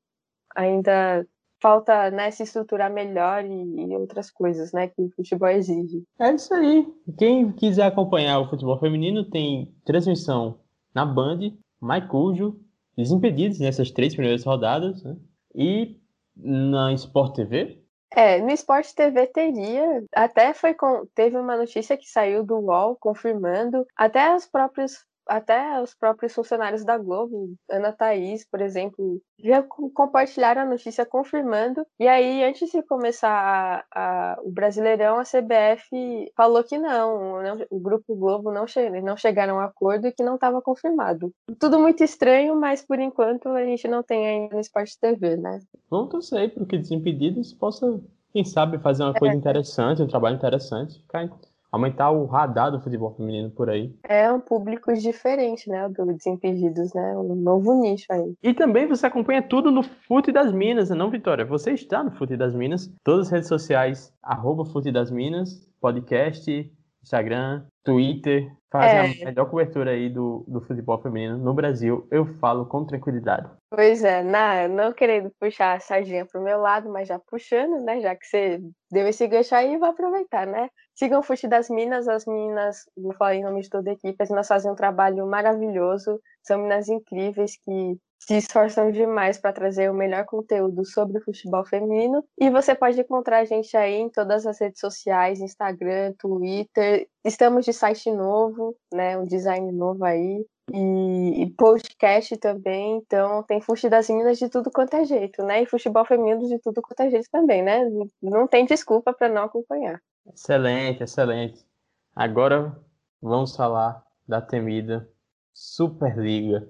ainda falta né, se estruturar melhor e, e, outras coisas né, que o futebol exige. É isso aí. Quem quiser acompanhar o futebol feminino tem transmissão na Band, Maicujo, Desimpedidos nessas três primeiras rodadas, né? e na Sport TV. É, no Sport TV teria, até foi com, teve uma notícia que saiu do UOL confirmando, até os próprios até os próprios funcionários da Globo, Ana Thaís, por exemplo, já compartilharam a notícia confirmando. E aí, antes de começar a, a, o Brasileirão, a CBF falou que não, não o Grupo Globo não, che não chegaram a acordo e que não estava confirmado. Tudo muito estranho, mas por enquanto a gente não tem ainda no Esporte TV, né? Vamos torcer para que Desimpedidos possa, quem sabe, fazer uma coisa é. interessante, um trabalho interessante, ficar aumentar o radar do futebol feminino por aí. É um público diferente, né, do Desimpedidos, né, um novo nicho aí. E também você acompanha tudo no Fute das Minas, não, Vitória? Você está no Fute das Minas, todas as redes sociais, arroba Fute das Minas, podcast, Instagram, Twitter, fazem é. a melhor cobertura aí do, do futebol feminino no Brasil. Eu falo com tranquilidade. Pois é, não, não querendo puxar a sardinha pro meu lado, mas já puxando, né? Já que você deu esse gancho aí, vou aproveitar, né? Sigam o Fute das Minas, as meninas, vou falar em nome de toda a equipe, as meninas fazem um trabalho maravilhoso, são meninas incríveis que se esforçam demais para trazer o melhor conteúdo sobre o futebol feminino. E você pode encontrar a gente aí em todas as redes sociais, Instagram, Twitter. Estamos de site novo, né? Um design novo aí. E, e podcast também, então tem Fuste das Minas de tudo quanto é jeito, né? E futebol feminino de tudo quanto é jeito também, né? Não tem desculpa para não acompanhar. Excelente, excelente. Agora vamos falar da temida Superliga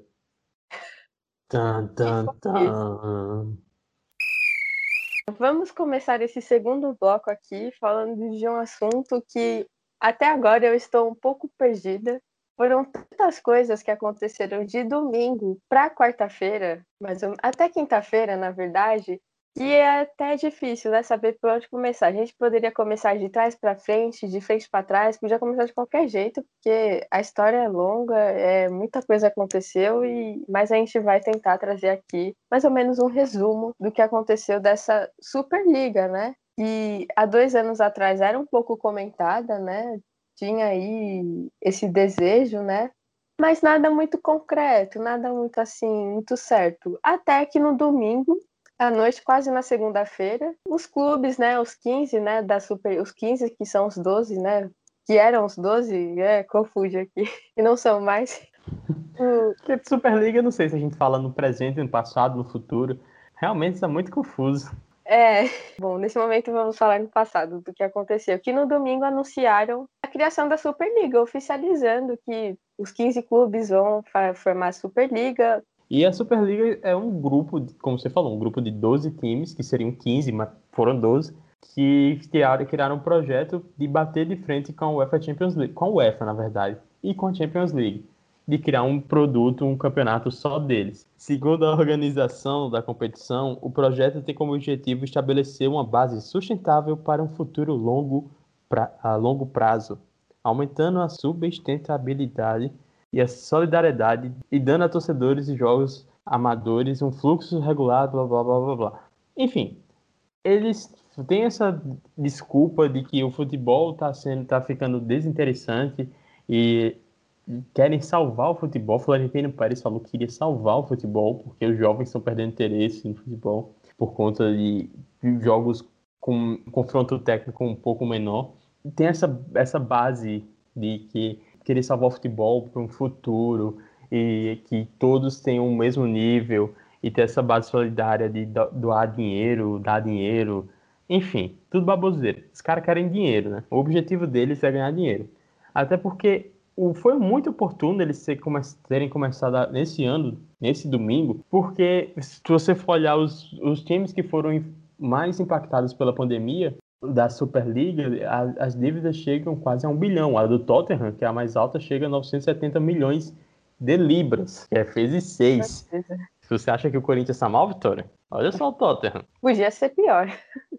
Tan, tan, tan. Vamos começar esse segundo bloco aqui falando de um assunto que até agora eu estou um pouco perdida. Foram tantas coisas que aconteceram de domingo para quarta-feira, mas até quinta-feira, na verdade, e é até difícil, né, saber por onde começar. A gente poderia começar de trás para frente, de frente para trás, podia começar de qualquer jeito, porque a história é longa, é, muita coisa aconteceu, e mas a gente vai tentar trazer aqui mais ou menos um resumo do que aconteceu dessa Superliga, né? E há dois anos atrás era um pouco comentada, né? Tinha aí esse desejo, né? Mas nada muito concreto, nada muito assim, muito certo. Até que no domingo À noite, quase na segunda-feira, os clubes, né, os 15, né, da Super, os 15 que são os 12, né, que eram os 12, é, confude aqui, e não são mais. Porque Superliga, não sei se a gente fala no presente, no passado, no futuro. Realmente está muito confuso. É, bom, nesse momento vamos falar no passado do que aconteceu. Que no domingo anunciaram a criação da Superliga, oficializando que os 15 clubes vão formar a Superliga. E a Superliga é um grupo, como você falou, um grupo de 12 times, que seriam 15, mas foram 12, que criaram, criaram um projeto de bater de frente com a UEFA Champions League, com a UEFA, na verdade, e com a Champions League de criar um produto, um campeonato só deles. Segundo a organização da competição, o projeto tem como objetivo estabelecer uma base sustentável para um futuro longo pra, a longo prazo, aumentando a sustentabilidade e a solidariedade e dando a torcedores e jogos amadores um fluxo regulado, blá blá blá blá blá. Enfim, eles têm essa desculpa de que o futebol está sendo tá ficando desinteressante e querem salvar o futebol. Florentino Pérez falou que queria salvar o futebol porque os jovens estão perdendo interesse no futebol por conta de jogos com confronto técnico um pouco menor. Tem essa, essa base de que querer salvar o futebol para um futuro e que todos tenham o mesmo nível e ter essa base solidária de doar dinheiro, dar dinheiro, enfim, tudo baboseiro. Os caras querem dinheiro, né? O objetivo deles é ganhar dinheiro. Até porque foi muito oportuno eles terem começado nesse ano, nesse domingo, porque se você for olhar os, os times que foram mais impactados pela pandemia da Superliga, a, as dívidas chegam quase a um bilhão. A do Tottenham, que é a mais alta, chega a 970 milhões de libras, que é vezes seis. Se você acha que o Corinthians está mal, Vitória, olha só o Tottenham. Podia ser pior.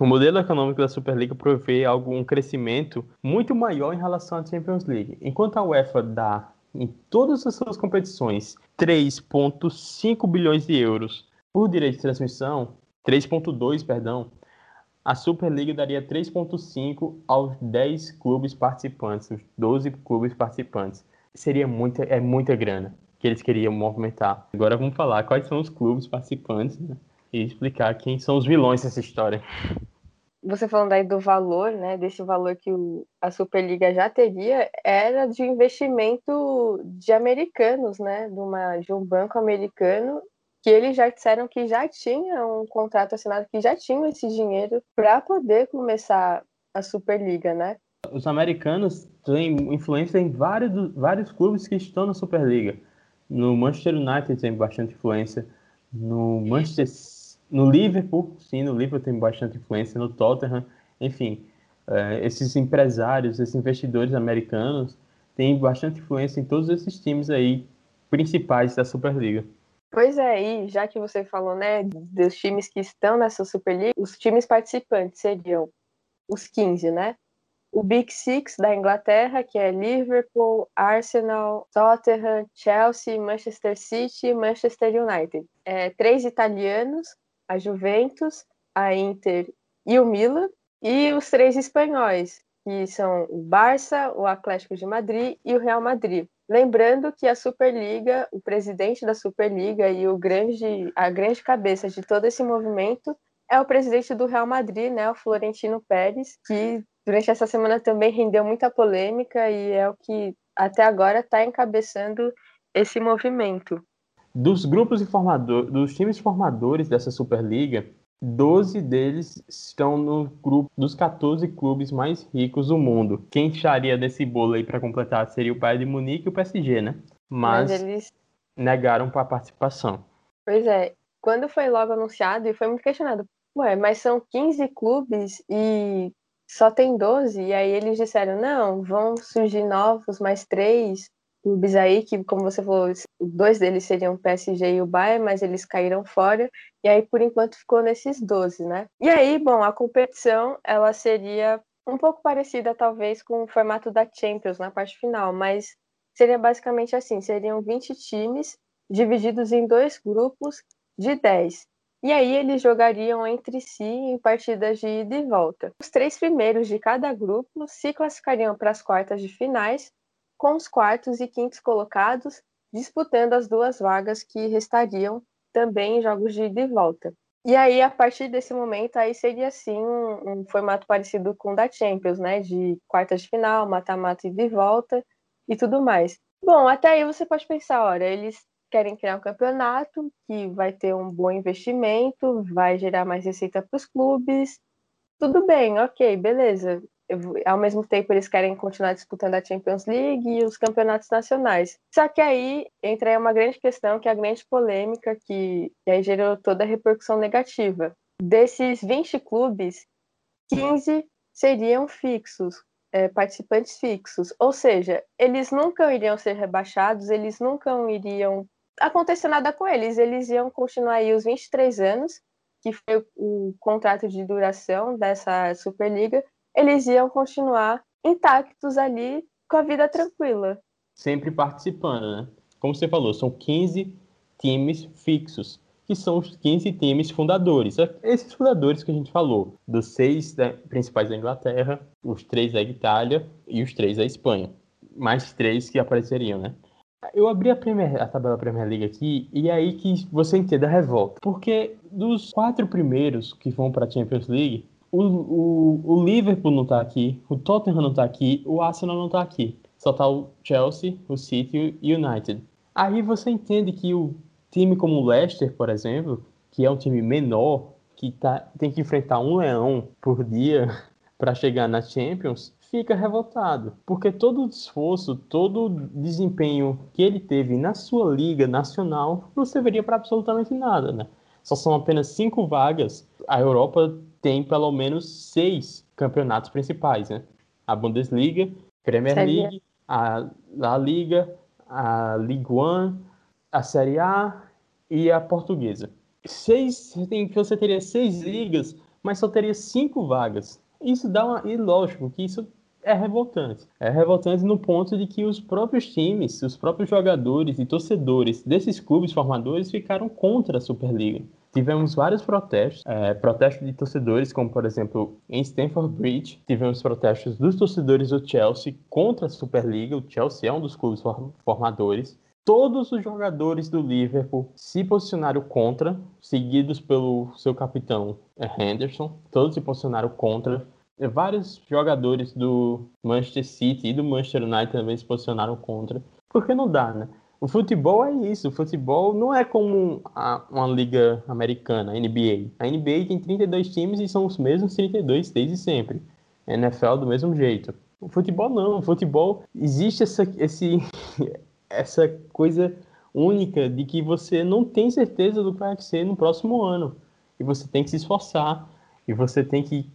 O modelo econômico da Superliga provê algo, um crescimento muito maior em relação à Champions League. Enquanto a UEFA dá em todas as suas competições 3,5 bilhões de euros por direito de transmissão, 3,2, perdão, a Superliga daria 3,5 aos 10 clubes participantes, os 12 clubes participantes. Seria muita, é muita grana que eles queriam movimentar. Agora vamos falar quais são os clubes participantes, né? e explicar quem são os vilões dessa história. Você falando aí do valor, né, desse valor que o, a Superliga já teria, era de investimento de americanos, né, de, uma, de um banco americano, que eles já disseram que já tinha um contrato assinado, que já tinham esse dinheiro para poder começar a Superliga, né? Os americanos têm influência em vários, vários clubes que estão na Superliga. No Manchester United tem bastante influência, no Manchester no Liverpool, sim, no Liverpool tem bastante influência, no Tottenham, enfim, é, esses empresários, esses investidores americanos têm bastante influência em todos esses times aí principais da Superliga. Pois é, e já que você falou, né, dos times que estão nessa Superliga, os times participantes seriam os 15, né? O Big Six da Inglaterra, que é Liverpool, Arsenal, Tottenham, Chelsea, Manchester City e Manchester United. É, três italianos, a Juventus, a Inter e o Milan, e os três espanhóis, que são o Barça, o Atlético de Madrid e o Real Madrid. Lembrando que a Superliga, o presidente da Superliga e o grande, a grande cabeça de todo esse movimento é o presidente do Real Madrid, né, o Florentino Pérez, que durante essa semana também rendeu muita polêmica e é o que até agora está encabeçando esse movimento. Dos grupos formador, dos times formadores dessa Superliga, 12 deles estão no grupo dos 14 clubes mais ricos do mundo. Quem estaria desse bolo aí para completar seria o Bayern de Munique e o PSG, né? Mas, Mas eles negaram para a participação. Pois é, quando foi logo anunciado e foi muito questionado, ué, mas são 15 clubes e só tem 12, e aí eles disseram, não, vão surgir novos, mais três, clubes aí que, como você falou, dois deles seriam o PSG e o Bayern, mas eles caíram fora, e aí por enquanto ficou nesses 12, né? E aí, bom, a competição, ela seria um pouco parecida talvez com o formato da Champions na parte final, mas seria basicamente assim, seriam 20 times divididos em dois grupos de 10. E aí eles jogariam entre si em partidas de ida e volta. Os três primeiros de cada grupo se classificariam para as quartas de finais com os quartos e quintos colocados disputando as duas vagas que restariam também jogos de ida e volta. E aí, a partir desse momento, aí seria assim um, um formato parecido com o da Champions, né? De quartas de final, mata-mata e de volta e tudo mais. Bom, até aí você pode pensar, olha, eles querem criar um campeonato que vai ter um bom investimento, vai gerar mais receita para os clubes. Tudo bem, ok, beleza. Ao mesmo tempo, eles querem continuar disputando a Champions League e os campeonatos nacionais. Só que aí entra aí uma grande questão, que é a grande polêmica, que, que aí gerou toda a repercussão negativa. Desses 20 clubes, 15 seriam fixos, é, participantes fixos. Ou seja, eles nunca iriam ser rebaixados, eles nunca iriam acontecer nada com eles. Eles iam continuar aí os 23 anos, que foi o contrato de duração dessa Superliga, eles iam continuar intactos ali com a vida tranquila. Sempre participando, né? Como você falou, são 15 times fixos que são os 15 times fundadores. É, esses fundadores que a gente falou, dos seis da, principais da Inglaterra, os três da Itália e os três da Espanha. Mais três que apareceriam, né? Eu abri a, Premier, a tabela Premier League aqui e é aí que você entende a revolta. Porque dos quatro primeiros que vão para a Champions League, o, o, o, Liverpool não tá aqui, o Tottenham não tá aqui, o Arsenal não tá aqui. Só tá o Chelsea, o City e o United. Aí você entende que o time como o Leicester, por exemplo, que é um time menor, que tá, tem que enfrentar um leão por dia para chegar na Champions, fica revoltado. Porque todo o esforço, todo o desempenho que ele teve na sua liga nacional não serviria para absolutamente nada, né? Só são apenas cinco vagas. A Europa tem pelo menos seis campeonatos principais, né? A Bundesliga, Premier League, a La Liga, a Ligue 1, a Série A e a Portuguesa. Seis, você teria seis ligas, mas só teria cinco vagas. Isso dá uma. E lógico que isso é revoltante. É revoltante no ponto de que os próprios times, os próprios jogadores e torcedores desses clubes formadores ficaram contra a Superliga. Tivemos vários protestos, é, protestos de torcedores, como por exemplo em Stamford Bridge, tivemos protestos dos torcedores do Chelsea contra a Superliga. O Chelsea é um dos clubes formadores. Todos os jogadores do Liverpool se posicionaram contra, seguidos pelo seu capitão é, Henderson. Todos se posicionaram contra. Vários jogadores do Manchester City e do Manchester United também se posicionaram contra. Porque não dá, né? O futebol é isso. O futebol não é como a, uma liga americana, a NBA. A NBA tem 32 times e são os mesmos 32 desde sempre. A NFL do mesmo jeito. O futebol não. O futebol existe essa, esse, essa coisa única de que você não tem certeza do que vai ser no próximo ano. E você tem que se esforçar, e você tem que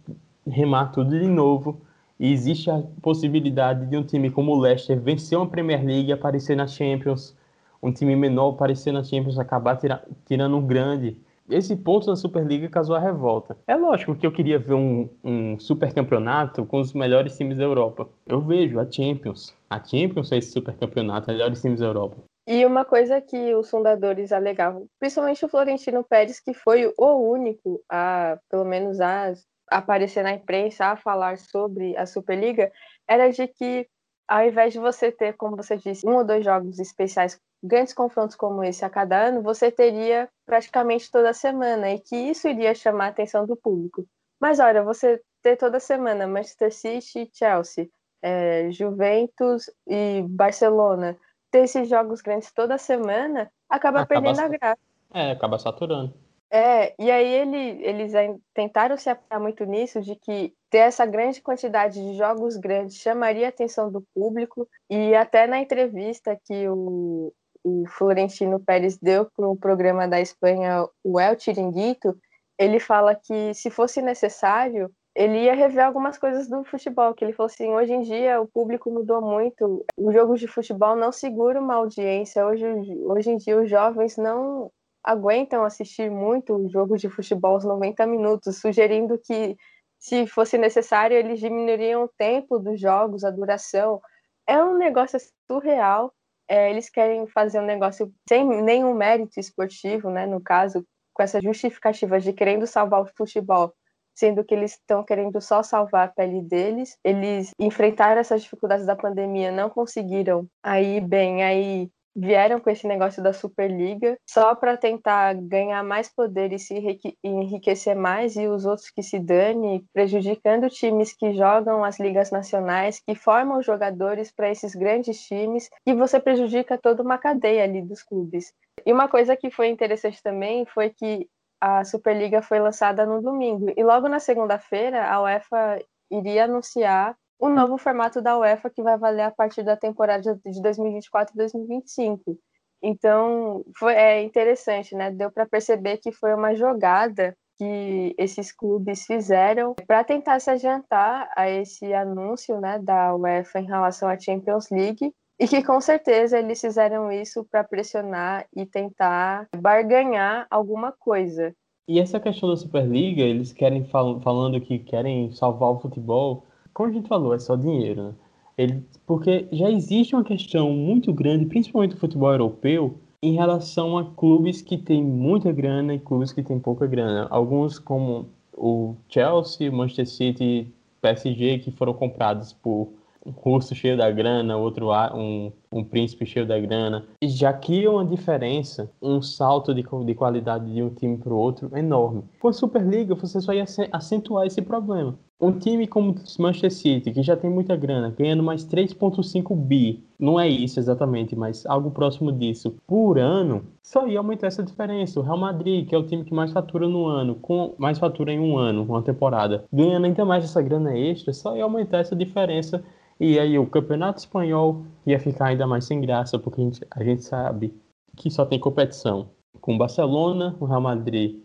remar tudo de novo. E existe a possibilidade de um time como o Leicester vencer uma Premier League aparecer na Champions, um time menor aparecer na Champions acabar tira, tirando um grande. Esse ponto da Superliga causou a revolta. É lógico que eu queria ver um, um super campeonato com os melhores times da Europa. Eu vejo a Champions. A Champions é esse super campeonato, melhores times da Europa. E uma coisa que os fundadores alegavam, principalmente o Florentino Pérez, que foi o único a, pelo menos a, aparecer na imprensa, a falar sobre a Superliga, era de que ao invés de você ter, como você disse, um ou dois jogos especiais grandes confrontos como esse a cada ano, você teria praticamente toda semana, e que isso iria chamar a atenção do público. Mas olha, você ter toda semana Manchester City e Chelsea, é, Juventus e Barcelona, ter esses jogos grandes toda semana, acaba, acaba perdendo a graça. É, acaba saturando. É, e aí ele, eles tentaram se apoiar muito nisso, de que ter essa grande quantidade de jogos grandes chamaria a atenção do público, e até na entrevista que o, o Florentino Pérez deu para o programa da Espanha, o El Chiringuito, ele fala que se fosse necessário, ele ia rever algumas coisas do futebol, que ele falou assim, hoje em dia o público mudou muito, o jogo de futebol não segura uma audiência, hoje, hoje em dia os jovens não aguentam assistir muito jogos de futebol aos 90 minutos, sugerindo que se fosse necessário eles diminuiriam o tempo dos jogos, a duração. É um negócio surreal é, eles querem fazer um negócio sem nenhum mérito esportivo, né? No caso, com essa justificativa de querendo salvar o futebol, sendo que eles estão querendo só salvar a pele deles. Eles enfrentaram essas dificuldades da pandemia, não conseguiram aí bem, aí vieram com esse negócio da Superliga só para tentar ganhar mais poder e se enriquecer mais e os outros que se dane, prejudicando times que jogam as ligas nacionais, que formam jogadores para esses grandes times, e você prejudica toda uma cadeia ali dos clubes. E uma coisa que foi interessante também foi que a Superliga foi lançada no domingo e logo na segunda-feira a UEFA iria anunciar o novo formato da UEFA que vai valer a partir da temporada de 2024 e 2025. Então, foi é interessante, né? Deu para perceber que foi uma jogada que esses clubes fizeram para tentar se adiantar a esse anúncio, né, da UEFA em relação à Champions League e que com certeza eles fizeram isso para pressionar e tentar barganhar alguma coisa. E essa questão da Superliga, eles querem fal falando que querem salvar o futebol, como a gente falou, é só dinheiro, né? Ele, porque já existe uma questão muito grande, principalmente no futebol europeu, em relação a clubes que têm muita grana e clubes que têm pouca grana. Alguns, como o Chelsea, Manchester City, PSG, que foram comprados por um russo cheio da grana, outro um, um príncipe cheio da grana, e já cria uma diferença, um salto de, de qualidade de um time para o outro enorme. Com a Superliga, você só ia acentuar esse problema. Um time como o Manchester City, que já tem muita grana, ganhando mais 3,5 bi, não é isso exatamente, mas algo próximo disso, por ano, só ia aumentar essa diferença. O Real Madrid, que é o time que mais fatura no ano, com mais fatura em um ano, uma temporada, ganhando ainda mais essa grana extra, só ia aumentar essa diferença e aí o campeonato espanhol ia ficar ainda mais sem graça, porque a gente, a gente sabe que só tem competição com o Barcelona, o Real Madrid,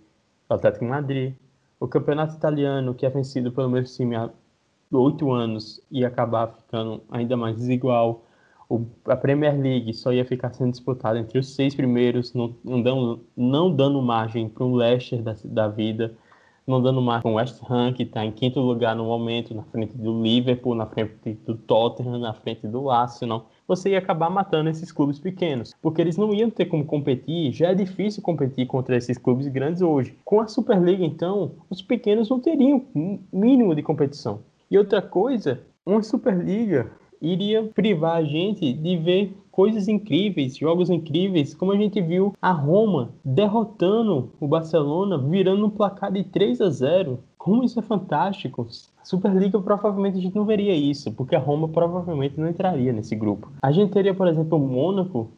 o Atlético Madrid. O campeonato italiano, que é vencido pelo mesmo time há oito anos, ia acabar ficando ainda mais desigual. O, a Premier League só ia ficar sendo disputada entre os seis primeiros, não, não, dando, não dando margem para um Leicester da, da vida não dando mais com o West Ham, que está em quinto lugar no momento, na frente do Liverpool, na frente do Tottenham, na frente do Arsenal, você ia acabar matando esses clubes pequenos, porque eles não iam ter como competir, já é difícil competir contra esses clubes grandes hoje. Com a Superliga, então, os pequenos não teriam mínimo de competição. E outra coisa, uma Superliga iria privar a gente de ver coisas incríveis, jogos incríveis, como a gente viu a Roma derrotando o Barcelona, virando um placar de 3 a 0. Como isso é fantástico. Superliga provavelmente a gente não veria isso, porque a Roma provavelmente não entraria nesse grupo. A gente teria, por exemplo, o Mônaco,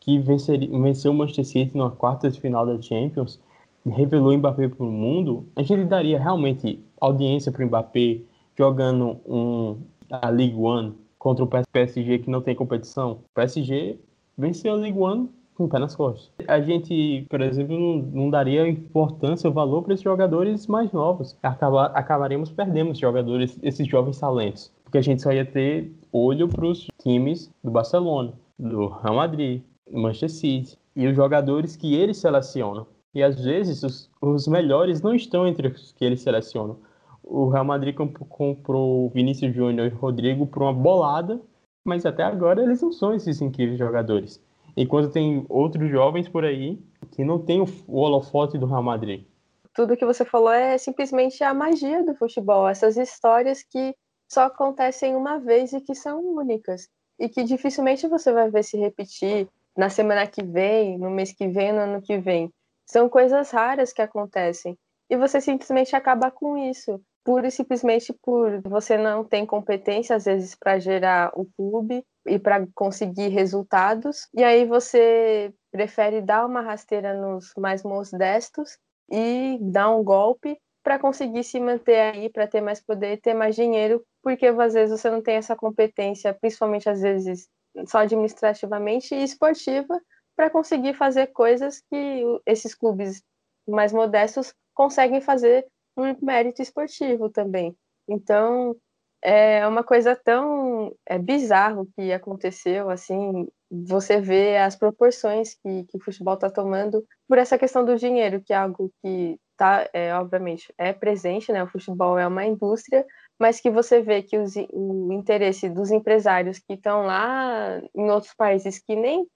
que venceria, venceu o Manchester City na quarta de final da Champions, revelou o Mbappé para o mundo. A gente daria realmente audiência para o Mbappé jogando um, a League One contra o PSG que não tem competição. O PSG venceu a Ligue 1 com o pé nas costas. A gente, por exemplo, não, não daria importância ou valor para esses jogadores mais novos. Acabar, acabaríamos perdendo jogadores, esses jovens talentos. Porque a gente só ia ter olho para os times do Barcelona, do Real Madrid, do Manchester City e os jogadores que eles selecionam. E às vezes os, os melhores não estão entre os que eles selecionam o Real Madrid comprou Vinícius Júnior e Rodrigo por uma bolada, mas até agora eles não são esses incríveis jogadores. Enquanto tem outros jovens por aí que não tem o holofote do Real Madrid. Tudo que você falou é simplesmente a magia do futebol, essas histórias que só acontecem uma vez e que são únicas. E que dificilmente você vai ver se repetir na semana que vem, no mês que vem, no ano que vem. São coisas raras que acontecem. E você simplesmente acaba com isso. Pura e simplesmente por você não ter competência, às vezes, para gerar o clube e para conseguir resultados. E aí você prefere dar uma rasteira nos mais modestos e dar um golpe para conseguir se manter aí, para ter mais poder, ter mais dinheiro, porque às vezes você não tem essa competência, principalmente às vezes só administrativamente e esportiva, para conseguir fazer coisas que esses clubes mais modestos conseguem fazer por mérito esportivo também. Então, é uma coisa tão é, bizarro que aconteceu, assim, você vê as proporções que, que o futebol está tomando por essa questão do dinheiro, que é algo que tá, é, obviamente, é presente, né? O futebol é uma indústria, mas que você vê que os, o interesse dos empresários que estão lá em outros países que nem,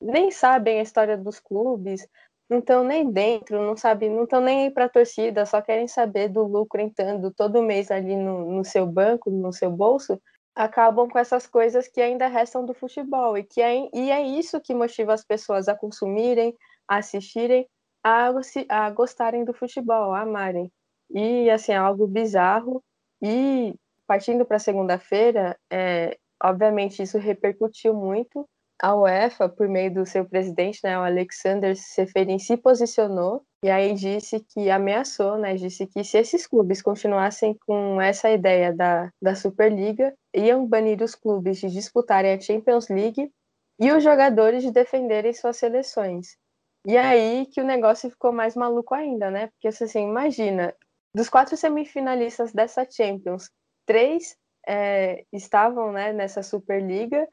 nem sabem a história dos clubes, não estão nem dentro, não sabe, não estão nem aí para a torcida, só querem saber do lucro entrando todo mês ali no, no seu banco, no seu bolso, acabam com essas coisas que ainda restam do futebol e que é, e é isso que motiva as pessoas a consumirem, a assistirem, a, a gostarem do futebol, a amarem. E assim, é algo bizarro. E partindo para segunda-feira, é, obviamente isso repercutiu muito. A UEFA, por meio do seu presidente, né, o Alexander Seferin, se posicionou e aí disse que ameaçou, né, disse que se esses clubes continuassem com essa ideia da, da Superliga, iam banir os clubes de disputarem a Champions League e os jogadores de defenderem suas seleções. E aí que o negócio ficou mais maluco ainda, né? Porque assim, imagina, dos quatro semifinalistas dessa Champions, três é, estavam né, nessa Superliga.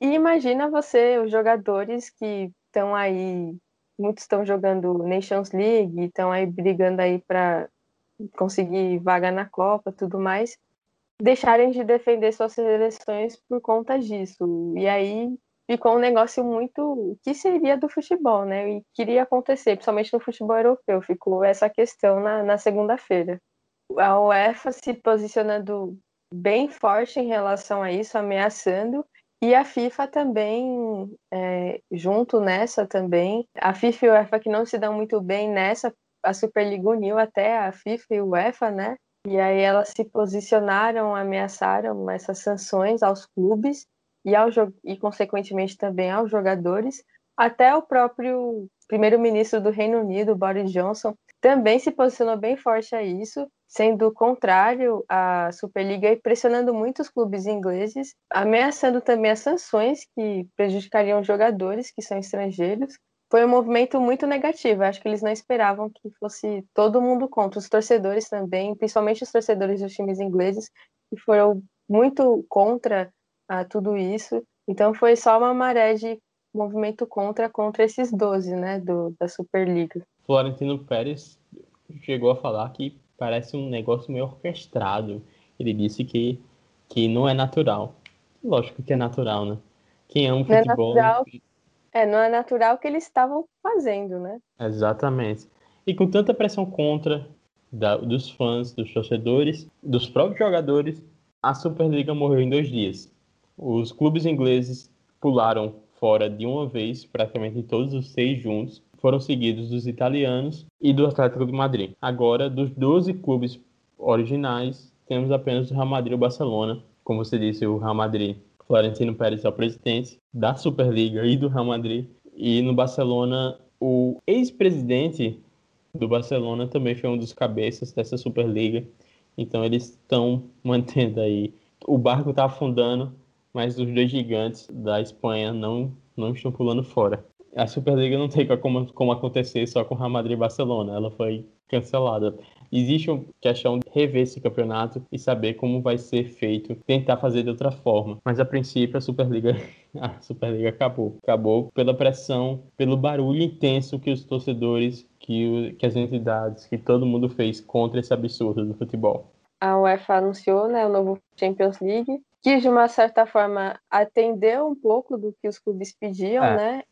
E imagina você, os jogadores que estão aí, muitos estão jogando Nations League, estão aí brigando aí para conseguir vaga na Copa, tudo mais, deixarem de defender suas seleções por conta disso. E aí ficou um negócio muito que seria do futebol, né? E queria acontecer, principalmente no futebol europeu. Ficou essa questão na, na segunda-feira. A UEFA se posicionando bem forte em relação a isso, ameaçando. E a FIFA também, é, junto nessa também. A FIFA e a UEFA que não se dão muito bem nessa, a Superliga uniu até a FIFA e a UEFA, né? E aí elas se posicionaram, ameaçaram essas sanções aos clubes e, ao, e consequentemente também aos jogadores. Até o próprio primeiro-ministro do Reino Unido, Boris Johnson, também se posicionou bem forte a isso, sendo contrário à Superliga e pressionando muitos clubes ingleses, ameaçando também as sanções que prejudicariam jogadores que são estrangeiros. Foi um movimento muito negativo. Acho que eles não esperavam que fosse todo mundo contra. Os torcedores também, principalmente os torcedores dos times ingleses, que foram muito contra a tudo isso. Então foi só uma maré de movimento contra contra esses 12, né, do, da Superliga. Florentino Pérez chegou a falar que parece um negócio meio orquestrado. Ele disse que, que não é natural. Lógico que é natural, né? Quem ama não é futebol. É, natural, é, não é natural que eles estavam fazendo, né? Exatamente. E com tanta pressão contra da, dos fãs, dos torcedores, dos próprios jogadores, a Superliga morreu em dois dias. Os clubes ingleses pularam fora de uma vez, praticamente todos os seis juntos, foram seguidos dos italianos e do Atlético de Madrid. Agora, dos 12 clubes originais, temos apenas o Real Madrid e o Barcelona. Como você disse, o Real Madrid, Florentino Pérez é o presidente da Superliga e do Real Madrid. E no Barcelona, o ex-presidente do Barcelona também foi um dos cabeças dessa Superliga. Então eles estão mantendo aí. O barco está afundando, mas os dois gigantes da Espanha não, não estão pulando fora. A Superliga não tem como, como acontecer só com Real Madrid e Barcelona, ela foi cancelada. Existe uma questão de rever esse campeonato e saber como vai ser feito, tentar fazer de outra forma. Mas a princípio a Superliga, a Superliga acabou. Acabou pela pressão, pelo barulho intenso que os torcedores, que, que as entidades, que todo mundo fez contra esse absurdo do futebol. A UEFA anunciou né, o novo Champions League, que de uma certa forma atendeu um pouco do que os clubes pediam, é. né?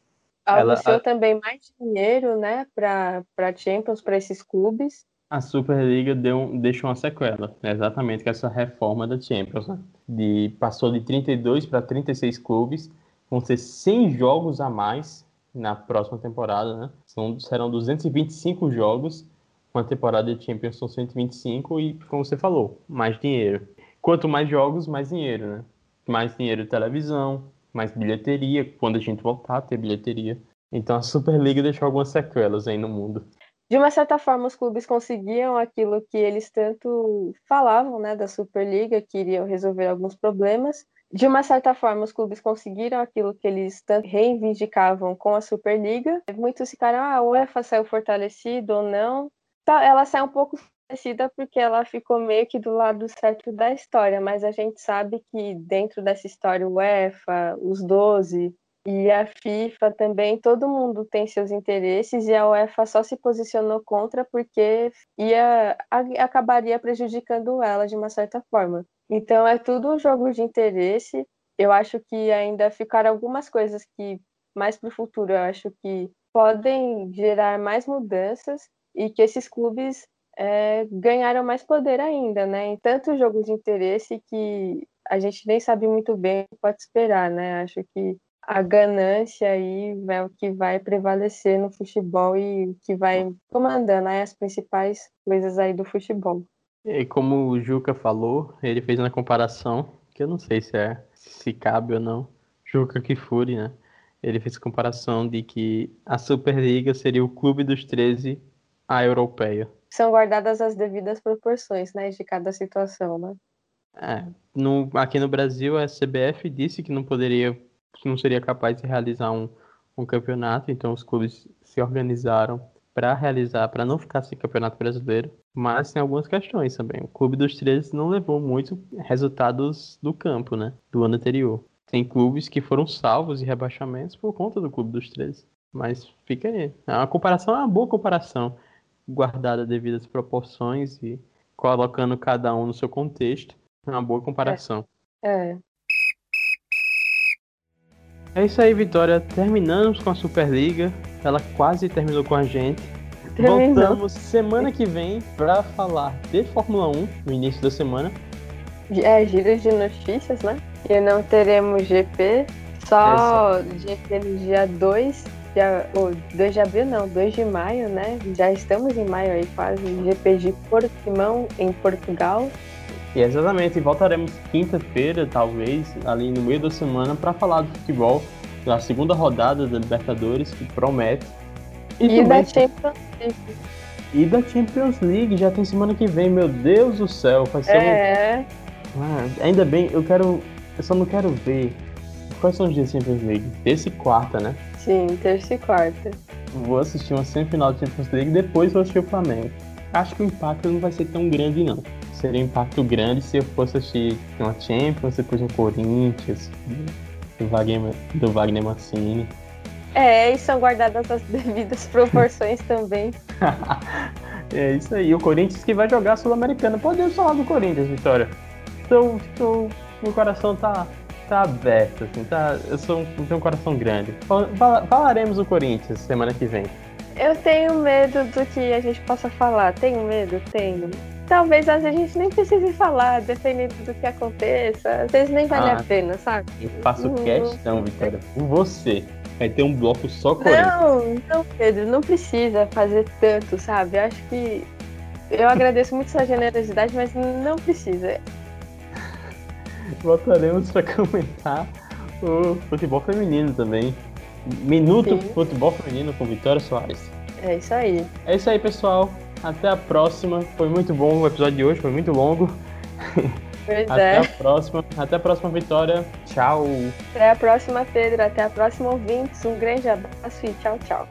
Anunciou Ela, a... também mais dinheiro, né, para Champions, para esses clubes. A Superliga deu, deixou uma sequela, né? exatamente, com essa reforma da Champions. Né? De, passou de 32 para 36 clubes, vão ser 100 jogos a mais na próxima temporada, né? São, serão 225 jogos, uma temporada de Champions são 125 e, como você falou, mais dinheiro. Quanto mais jogos, mais dinheiro, né? Mais dinheiro de televisão, mais bilheteria, quando a gente voltar a ter bilheteria. Então a Superliga deixou algumas sequelas aí no mundo. De uma certa forma, os clubes conseguiam aquilo que eles tanto falavam, né, da Superliga, que iriam resolver alguns problemas. De uma certa forma, os clubes conseguiram aquilo que eles tanto reivindicavam com a Superliga. Muitos ficaram, ah, a UEFA saiu fortalecido ou não. Tá, ela sai um pouco parecida porque ela ficou meio que do lado certo da história, mas a gente sabe que dentro dessa história, o UEFA, os 12 e a FIFA também, todo mundo tem seus interesses e a UEFA só se posicionou contra porque ia acabaria prejudicando ela de uma certa forma. Então é tudo um jogo de interesse. Eu acho que ainda ficaram algumas coisas que mais para o futuro eu acho que podem gerar mais mudanças e que esses clubes é, ganharam mais poder ainda, né? Em tantos jogos de interesse que a gente nem sabe muito bem o que pode esperar, né? Acho que a ganância aí é o que vai prevalecer no futebol e que vai comandando aí as principais coisas aí do futebol. E como o Juca falou, ele fez uma comparação, que eu não sei se é se cabe ou não. Juca Kifuri, né? Ele fez a comparação de que a Superliga seria o clube dos 13 a europeia. São guardadas as devidas proporções, né, de cada situação, né? É, no, aqui no Brasil, a CBF disse que não poderia, não seria capaz de realizar um, um campeonato, então os clubes se organizaram para realizar, para não ficar sem campeonato brasileiro. Mas tem algumas questões também. O clube dos 13 não levou muito resultados do campo, né, do ano anterior. Tem clubes que foram salvos de rebaixamentos por conta do clube dos 13. Mas fica aí. A comparação é uma boa comparação, guardada devido às proporções e colocando cada um no seu contexto. É uma boa comparação. É. É isso aí, Vitória. Terminamos com a Superliga. Ela quase terminou com a gente. Terminou. Voltamos semana que vem para falar de Fórmula 1 no início da semana. É, giro de notícias, né? E não teremos GP, só GP no dia 2, dia, oh, 2 de abril não, 2 de maio, né? Já estamos em maio aí quase, GP de Portimão, em Portugal. E exatamente, voltaremos quinta-feira, talvez, ali no meio da semana, para falar do futebol, da segunda rodada da Libertadores, que promete. E, também- da Champions League. e da Champions League, já tem semana que vem, meu Deus do céu, vai ser um... É, Ah, ainda bem, eu quero. Eu só não quero ver. Quais são os dias da Champions League? Terça e quarta, né? Sim, terça e quarta. Vou assistir uma semifinal da Champions League depois vou assistir o Flamengo. Acho que o impacto não vai ser tão grande, não. Seria um impacto grande se eu fosse assistir uma Champions, depois um Corinthians, do Wagner, do Wagner Mancini. É, e são guardadas as devidas proporções também. é isso aí. O Corinthians que vai jogar Sul-Americana. Podemos falar do Corinthians, Vitória. Então, então meu coração tá, tá aberto, assim, tá. Eu sou um, tenho um coração grande. Fal- fala- Falaremos do Corinthians semana que vem. Eu tenho medo do que a gente possa falar. Tenho medo? Tenho. Talvez às vezes a gente nem precise falar, dependendo do que aconteça. Às vezes nem vale Ah. a pena, sabe? Eu faço Uhum. questão, Vitória, por você. Vai ter um bloco só Corinthians. Não, não, Pedro, não precisa fazer tanto, sabe? Eu acho que. Eu agradeço muito sua generosidade, mas não precisa. Voltaremos para comentar o futebol feminino também. Minuto Sim. Futebol Feminino com Vitória Soares. É isso aí. É isso aí, pessoal. Até a próxima. Foi muito bom o episódio de hoje, foi muito longo. Pois Até é. a próxima. Até a próxima, Vitória. Tchau. Até a próxima, Pedro. Até a próxima, ouvintes. Um grande abraço e tchau, tchau.